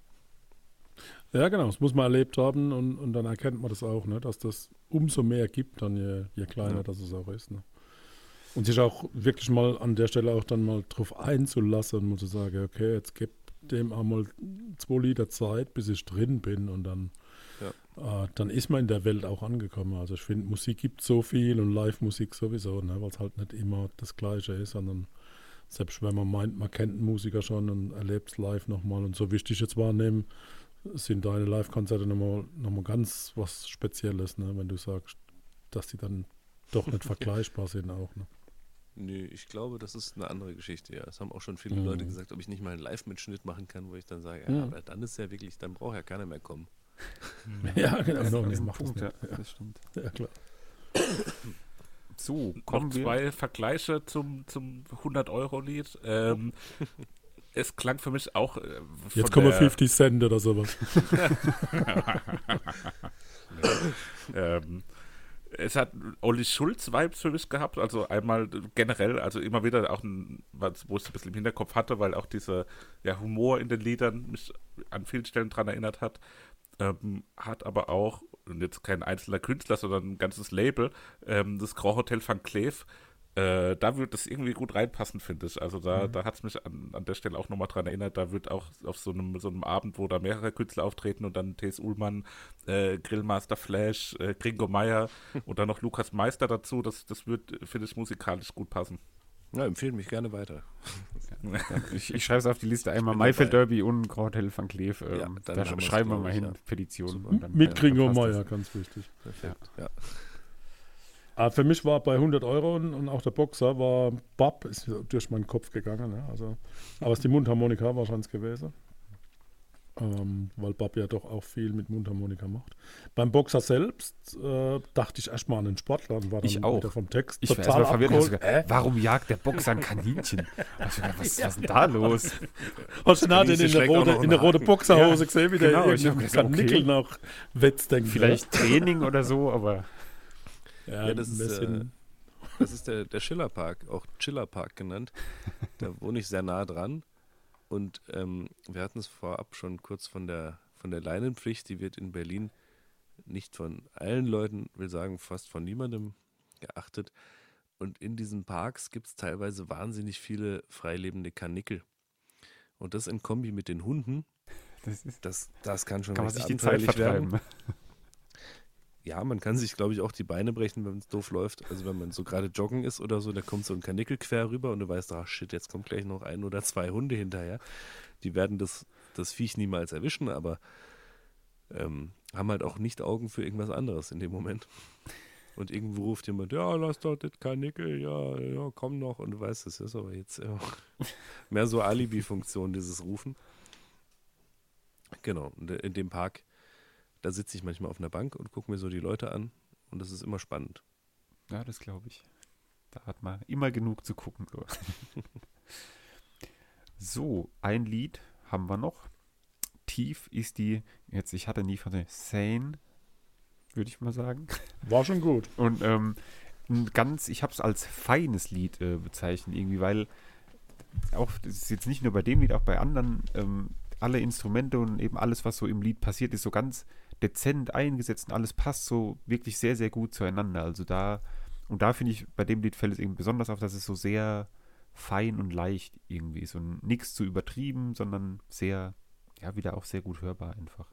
Ja, genau, das muss man erlebt haben und, und dann erkennt man das auch, ne, dass das umso mehr gibt, dann je, je kleiner Ja. das es auch ist. Ne. Und sich auch wirklich mal an der Stelle auch dann mal drauf einzulassen und zu sagen, okay, jetzt gib dem einmal zwei Liter Zeit, bis ich drin bin und dann, äh, dann ist man in der Welt auch angekommen. Also ich finde, Musik gibt so viel und Live-Musik sowieso, ne, weil es halt nicht immer das Gleiche ist, sondern selbst wenn man meint, man kennt einen Musiker schon und erlebt es live nochmal und so wichtig jetzt wahrnehmen, sind deine Live-Konzerte nochmal noch mal ganz was Spezielles, ne? wenn du sagst, dass die dann doch nicht *laughs* vergleichbar sind auch. Ne? Nö, ich glaube, das ist eine andere Geschichte. Ja, es haben auch schon viele Mhm. Leute gesagt, ob ich nicht mal einen Live-Mitschnitt machen kann, wo ich dann sage, ja, aber dann ist ja wirklich, dann braucht ja keiner mehr kommen. *laughs* Ja, genau. Das nee, ein mach das Punkt, ja, das stimmt. *laughs* Ja, klar. So, Noch kommen wir. zwei Vergleiche zum, zum 100-Euro-Lied. Ähm, *laughs* es klang für mich auch. Äh, Jetzt kommen der, 50 Cent oder sowas. ähm, es hat Olli Schulz-Vibes für mich gehabt, also einmal generell, also immer wieder auch, ein, wo ich es ein bisschen im Hinterkopf hatte, weil auch dieser ja, Humor in den Liedern mich an vielen Stellen daran erinnert hat. Ähm, hat aber auch, und jetzt kein einzelner Künstler, sondern ein ganzes Label, ähm, das Grand Hotel Van Cleef, äh, da wird das irgendwie gut reinpassen, finde ich. Also da, da hat es mich an, an der Stelle auch nochmal dran erinnert, da wird auch auf so einem, so einem Abend, wo da mehrere Künstler auftreten und dann T.S. Ullmann, äh, Grillmaster Flash, äh, Gringo Meyer *laughs* und dann noch Lukas Meister dazu, das, das wird, finde ich, musikalisch gut passen. Ja, empfehlen mich gerne weiter. *laughs* Ich, ich schreibe es auf die Liste einmal. Maifeld. Derby und Hotel van Cleef. Ähm, Ja, dann da schreiben wir mal hin, ja. Petition. Dann- Mit dann Gringo. Meier, ganz wichtig. Perfekt. Ja. Ah, für mich war bei 100 Euro und, auch der Boxer war Bab, ist durch meinen Kopf gegangen. Ne? Also, aber es ist die Mundharmonika wahrscheinlich gewesen. Ähm, weil Bab ja doch auch viel mit Mundharmonika macht. Beim Boxer selbst äh, dachte ich erstmal an den Sportler und war dann Ich auch. wieder vom Text Ich war total erstmal verwirrt. Sogar, Warum jagt der Boxer ein Kaninchen? Was, was, was ist denn da los? Hast du nachher in der schlägt auch rote, noch in der einen rote. Boxerhose Ja, gesehen, wie der genau, ich hab irgendeinen gesagt, okay. Nickel noch wetzt. Vielleicht Training oder so, aber Ja, Ja, das ein ist, bisschen. *laughs* Das ist der, der Schillerpark, auch Chillerpark genannt. Da *laughs* wohne ich sehr nah dran. Und ähm, wir hatten es vorab schon kurz von der, von der Leinenpflicht. Die wird in Berlin nicht von allen Leuten, will sagen fast von niemandem geachtet. Und in diesen Parks gibt es teilweise wahnsinnig viele freilebende Kanickel. Und das in Kombi mit den Hunden, Das ist, das, das kann schon kann man sich die Zeit abenteuerlich werden. Ja, man kann sich, glaube ich, auch die Beine brechen, wenn es doof läuft. Also wenn man so gerade joggen ist oder so, da kommt so ein Kanickel quer rüber und du weißt, ach shit, jetzt kommt gleich noch ein oder zwei Hunde hinterher. Die werden das, das Viech niemals erwischen, aber ähm, haben halt auch nicht Augen für irgendwas anderes in dem Moment. Und irgendwo ruft jemand, ja, lass doch das Kanickel, ja, ja, komm noch. Und du weißt, das ist aber jetzt ja, *laughs* mehr so Alibi-Funktion, dieses Rufen. Genau, in dem Park da sitze ich manchmal auf einer Bank und gucke mir so die Leute an und das ist immer spannend. Ja, das glaube ich. Da hat man immer genug zu gucken. So. *laughs* so, ein Lied haben wir noch. Tief ist die, jetzt ich hatte nie von der Sane, würde ich mal sagen. War schon gut. Und ähm, ein ganz, ich habe es als feines Lied äh, bezeichnet, irgendwie, weil auch, das ist jetzt nicht nur bei dem Lied, auch bei anderen, ähm, alle Instrumente und eben alles, was so im Lied passiert, ist so ganz dezent eingesetzt und alles passt so wirklich sehr, sehr gut zueinander. Also da, und da finde ich, bei dem Lied fällt es eben besonders auf, dass es so sehr fein und leicht irgendwie ist und nichts zu übertrieben, sondern sehr, ja, wieder auch sehr gut hörbar einfach.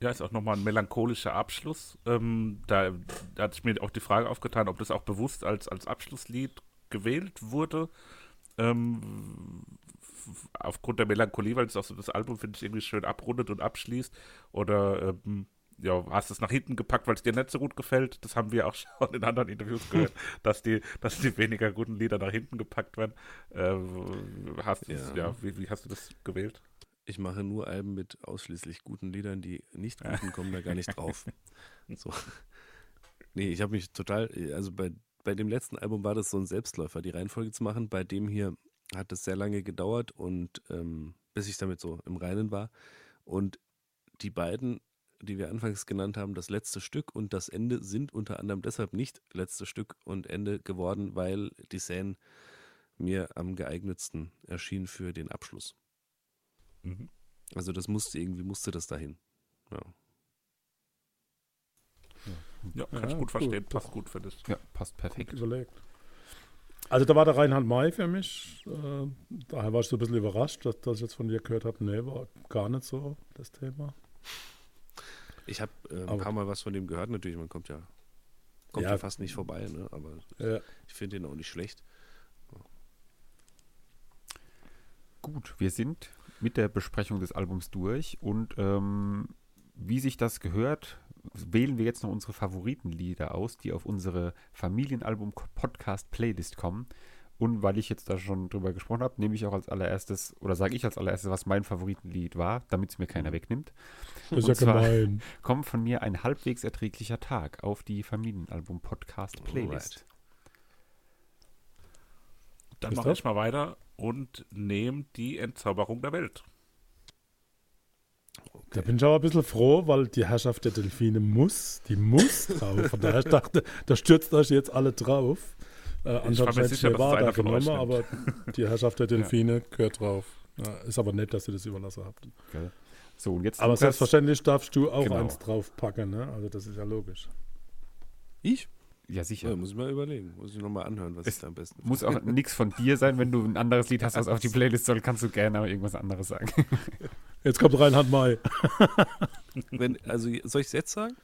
Ja, ist auch nochmal ein melancholischer Abschluss. Ähm, da, da hat sich mir auch die Frage aufgetan, ob das auch bewusst als, als Abschlusslied gewählt wurde. Ähm, aufgrund der Melancholie, weil es auch so das Album, finde ich, irgendwie schön abrundet und abschließt. Oder ähm, ja, hast du es nach hinten gepackt, weil es dir nicht so gut gefällt? Das haben wir auch *laughs* schon in anderen Interviews gehört, dass die, dass die weniger guten Lieder nach hinten gepackt werden. Ähm, hast Ja. ja, wie, wie hast du das gewählt? Ich mache nur Alben mit ausschließlich guten Liedern, die nicht guten kommen da gar nicht drauf. *laughs* So. Nee, ich habe mich total, also bei, bei dem letzten Album war das so ein Selbstläufer, die Reihenfolge zu machen. Bei dem hier hat es sehr lange gedauert und ähm, bis ich damit so im Reinen war. Und die beiden, die wir anfangs genannt haben, das letzte Stück und das Ende sind unter anderem deshalb nicht letztes Stück und Ende geworden, weil die Szene mir am geeignetsten erschien für den Abschluss. Mhm. Also das musste irgendwie, musste das dahin. Ja. Ja, kann Ja, ich gut gut, verstehen, das- passt gut für dich. Ja, passt Gut perfekt. überlegt. Also da war der Reinhard May für mich. Äh, daher war ich so ein bisschen überrascht, dass, dass ich jetzt von dir gehört habe, nee, war gar nicht so das Thema. Ich habe äh, ein Aber- paar Mal was von dem gehört, natürlich, man kommt ja, kommt ja, Ja. fast nicht vorbei, ne? aber Ja. ich finde ihn auch nicht schlecht. Gut, wir sind mit der Besprechung des Albums durch und ähm, wie sich das gehört, wählen wir jetzt noch unsere Favoritenlieder aus, die auf unsere Familienalbum-Podcast-Playlist kommen. Und weil ich jetzt da schon drüber gesprochen habe, nehme ich auch als allererstes, oder sage ich als allererstes, was mein Favoritenlied war, damit es mir keiner wegnimmt. Das ist ja Und zwar- gemein. *laughs* Kommt von mir ein halbwegs erträglicher Tag auf die Familienalbum-Podcast-Playlist. Dann mache ich mal weiter und nehme die Entzauberung der Welt. Da bin ich aber ein bisschen froh, weil die Herrschaft der Delfine muss, die muss drauf. Von daher ich dachte, da stürzt euch jetzt alle drauf. Äh, war mir ich sicher, dass Nevada einer von euch aber die Herrschaft der *laughs* Delfine gehört drauf. Ja, ist aber nett, dass ihr das überlassen habt. Gell? So, und jetzt Aber selbstverständlich darfst du auch Genau. eins draufpacken, ne? Also das ist ja logisch. Ich? Ja, sicher. Ja, muss ich mal überlegen. Muss ich nochmal anhören, was Es ich da am besten Muss auch *laughs* nichts von dir sein, wenn du ein anderes Lied hast, was auf die *laughs* Playlist soll, kannst du gerne auch irgendwas anderes sagen. *laughs* Jetzt kommt Reinhard May. Wenn, also soll ich es jetzt sagen?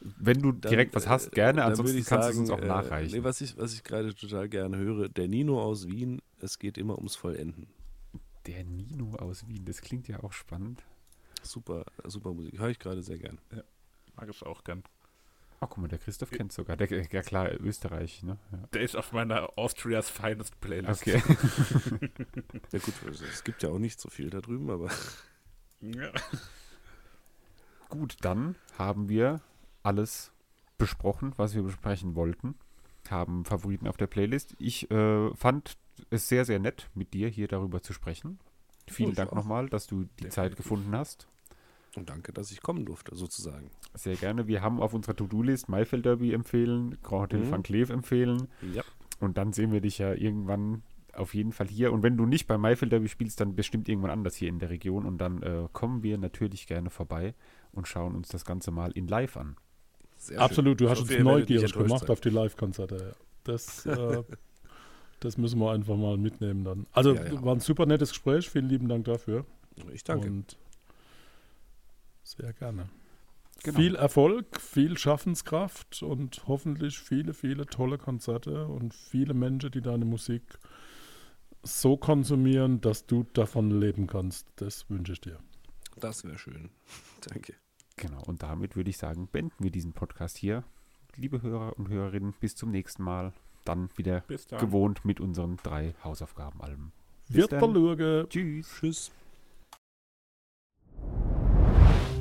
Wenn du Dann, direkt was hast, äh, gerne, ansonsten kannst du es uns auch äh, nachreichen. Nee, was ich, was ich gerade total gerne höre, der Nino aus Wien, es geht immer ums Vollenden. Der Nino aus Wien, das klingt ja auch spannend. Super, super Musik. Höre ich gerade sehr gern. Mag ich auch gern. Ach, guck mal, der Christoph kennt sogar. Der, ja klar, Österreich, ne? Ja. Der ist auf meiner Austria's Finest Playlist. Okay. *laughs* Ja gut, also es gibt ja auch nicht so viel da drüben, aber Ja. Gut, dann haben wir alles besprochen, was wir besprechen wollten. Haben Favoriten auf der Playlist. Ich äh, fand es sehr, sehr nett, mit dir hier darüber zu sprechen. Vielen ich Dank nochmal, dass du die Zeit gefunden hast. Und danke, dass ich kommen durfte, sozusagen. Sehr gerne. Wir haben auf unserer To-Do-List Maifeld Derby empfehlen, Grand Hotel Mhm. Van Cleef empfehlen. Ja. Und dann sehen wir dich ja irgendwann auf jeden Fall hier. Und wenn du nicht bei Maifeld Derby spielst, dann bestimmt irgendwann anders hier in der Region. Und dann äh, kommen wir natürlich gerne vorbei und schauen uns das Ganze mal in live an. Sehr Absolut, du schön. hast Ich uns neugierig gemacht sein. auf die Live-Konzerte. Ja. Das, *laughs* äh, das müssen wir einfach mal mitnehmen dann. Also Ja, ja. war ein super nettes Gespräch. Vielen lieben Dank dafür. Ich danke. Und sehr gerne. Genau. Viel Erfolg, viel Schaffenskraft und hoffentlich viele, viele tolle Konzerte und viele Menschen, die deine Musik so konsumieren, dass du davon leben kannst. Das wünsche ich dir. Das wäre schön. *laughs* Danke. Genau, und damit würde ich sagen, beenden wir diesen Podcast hier. Liebe Hörer und Hörerinnen, bis zum nächsten Mal. Dann wieder dann. gewohnt mit unseren drei Hausaufgabenalben. Bis Wird dann. der Lurge. Tschüss. Tschüss.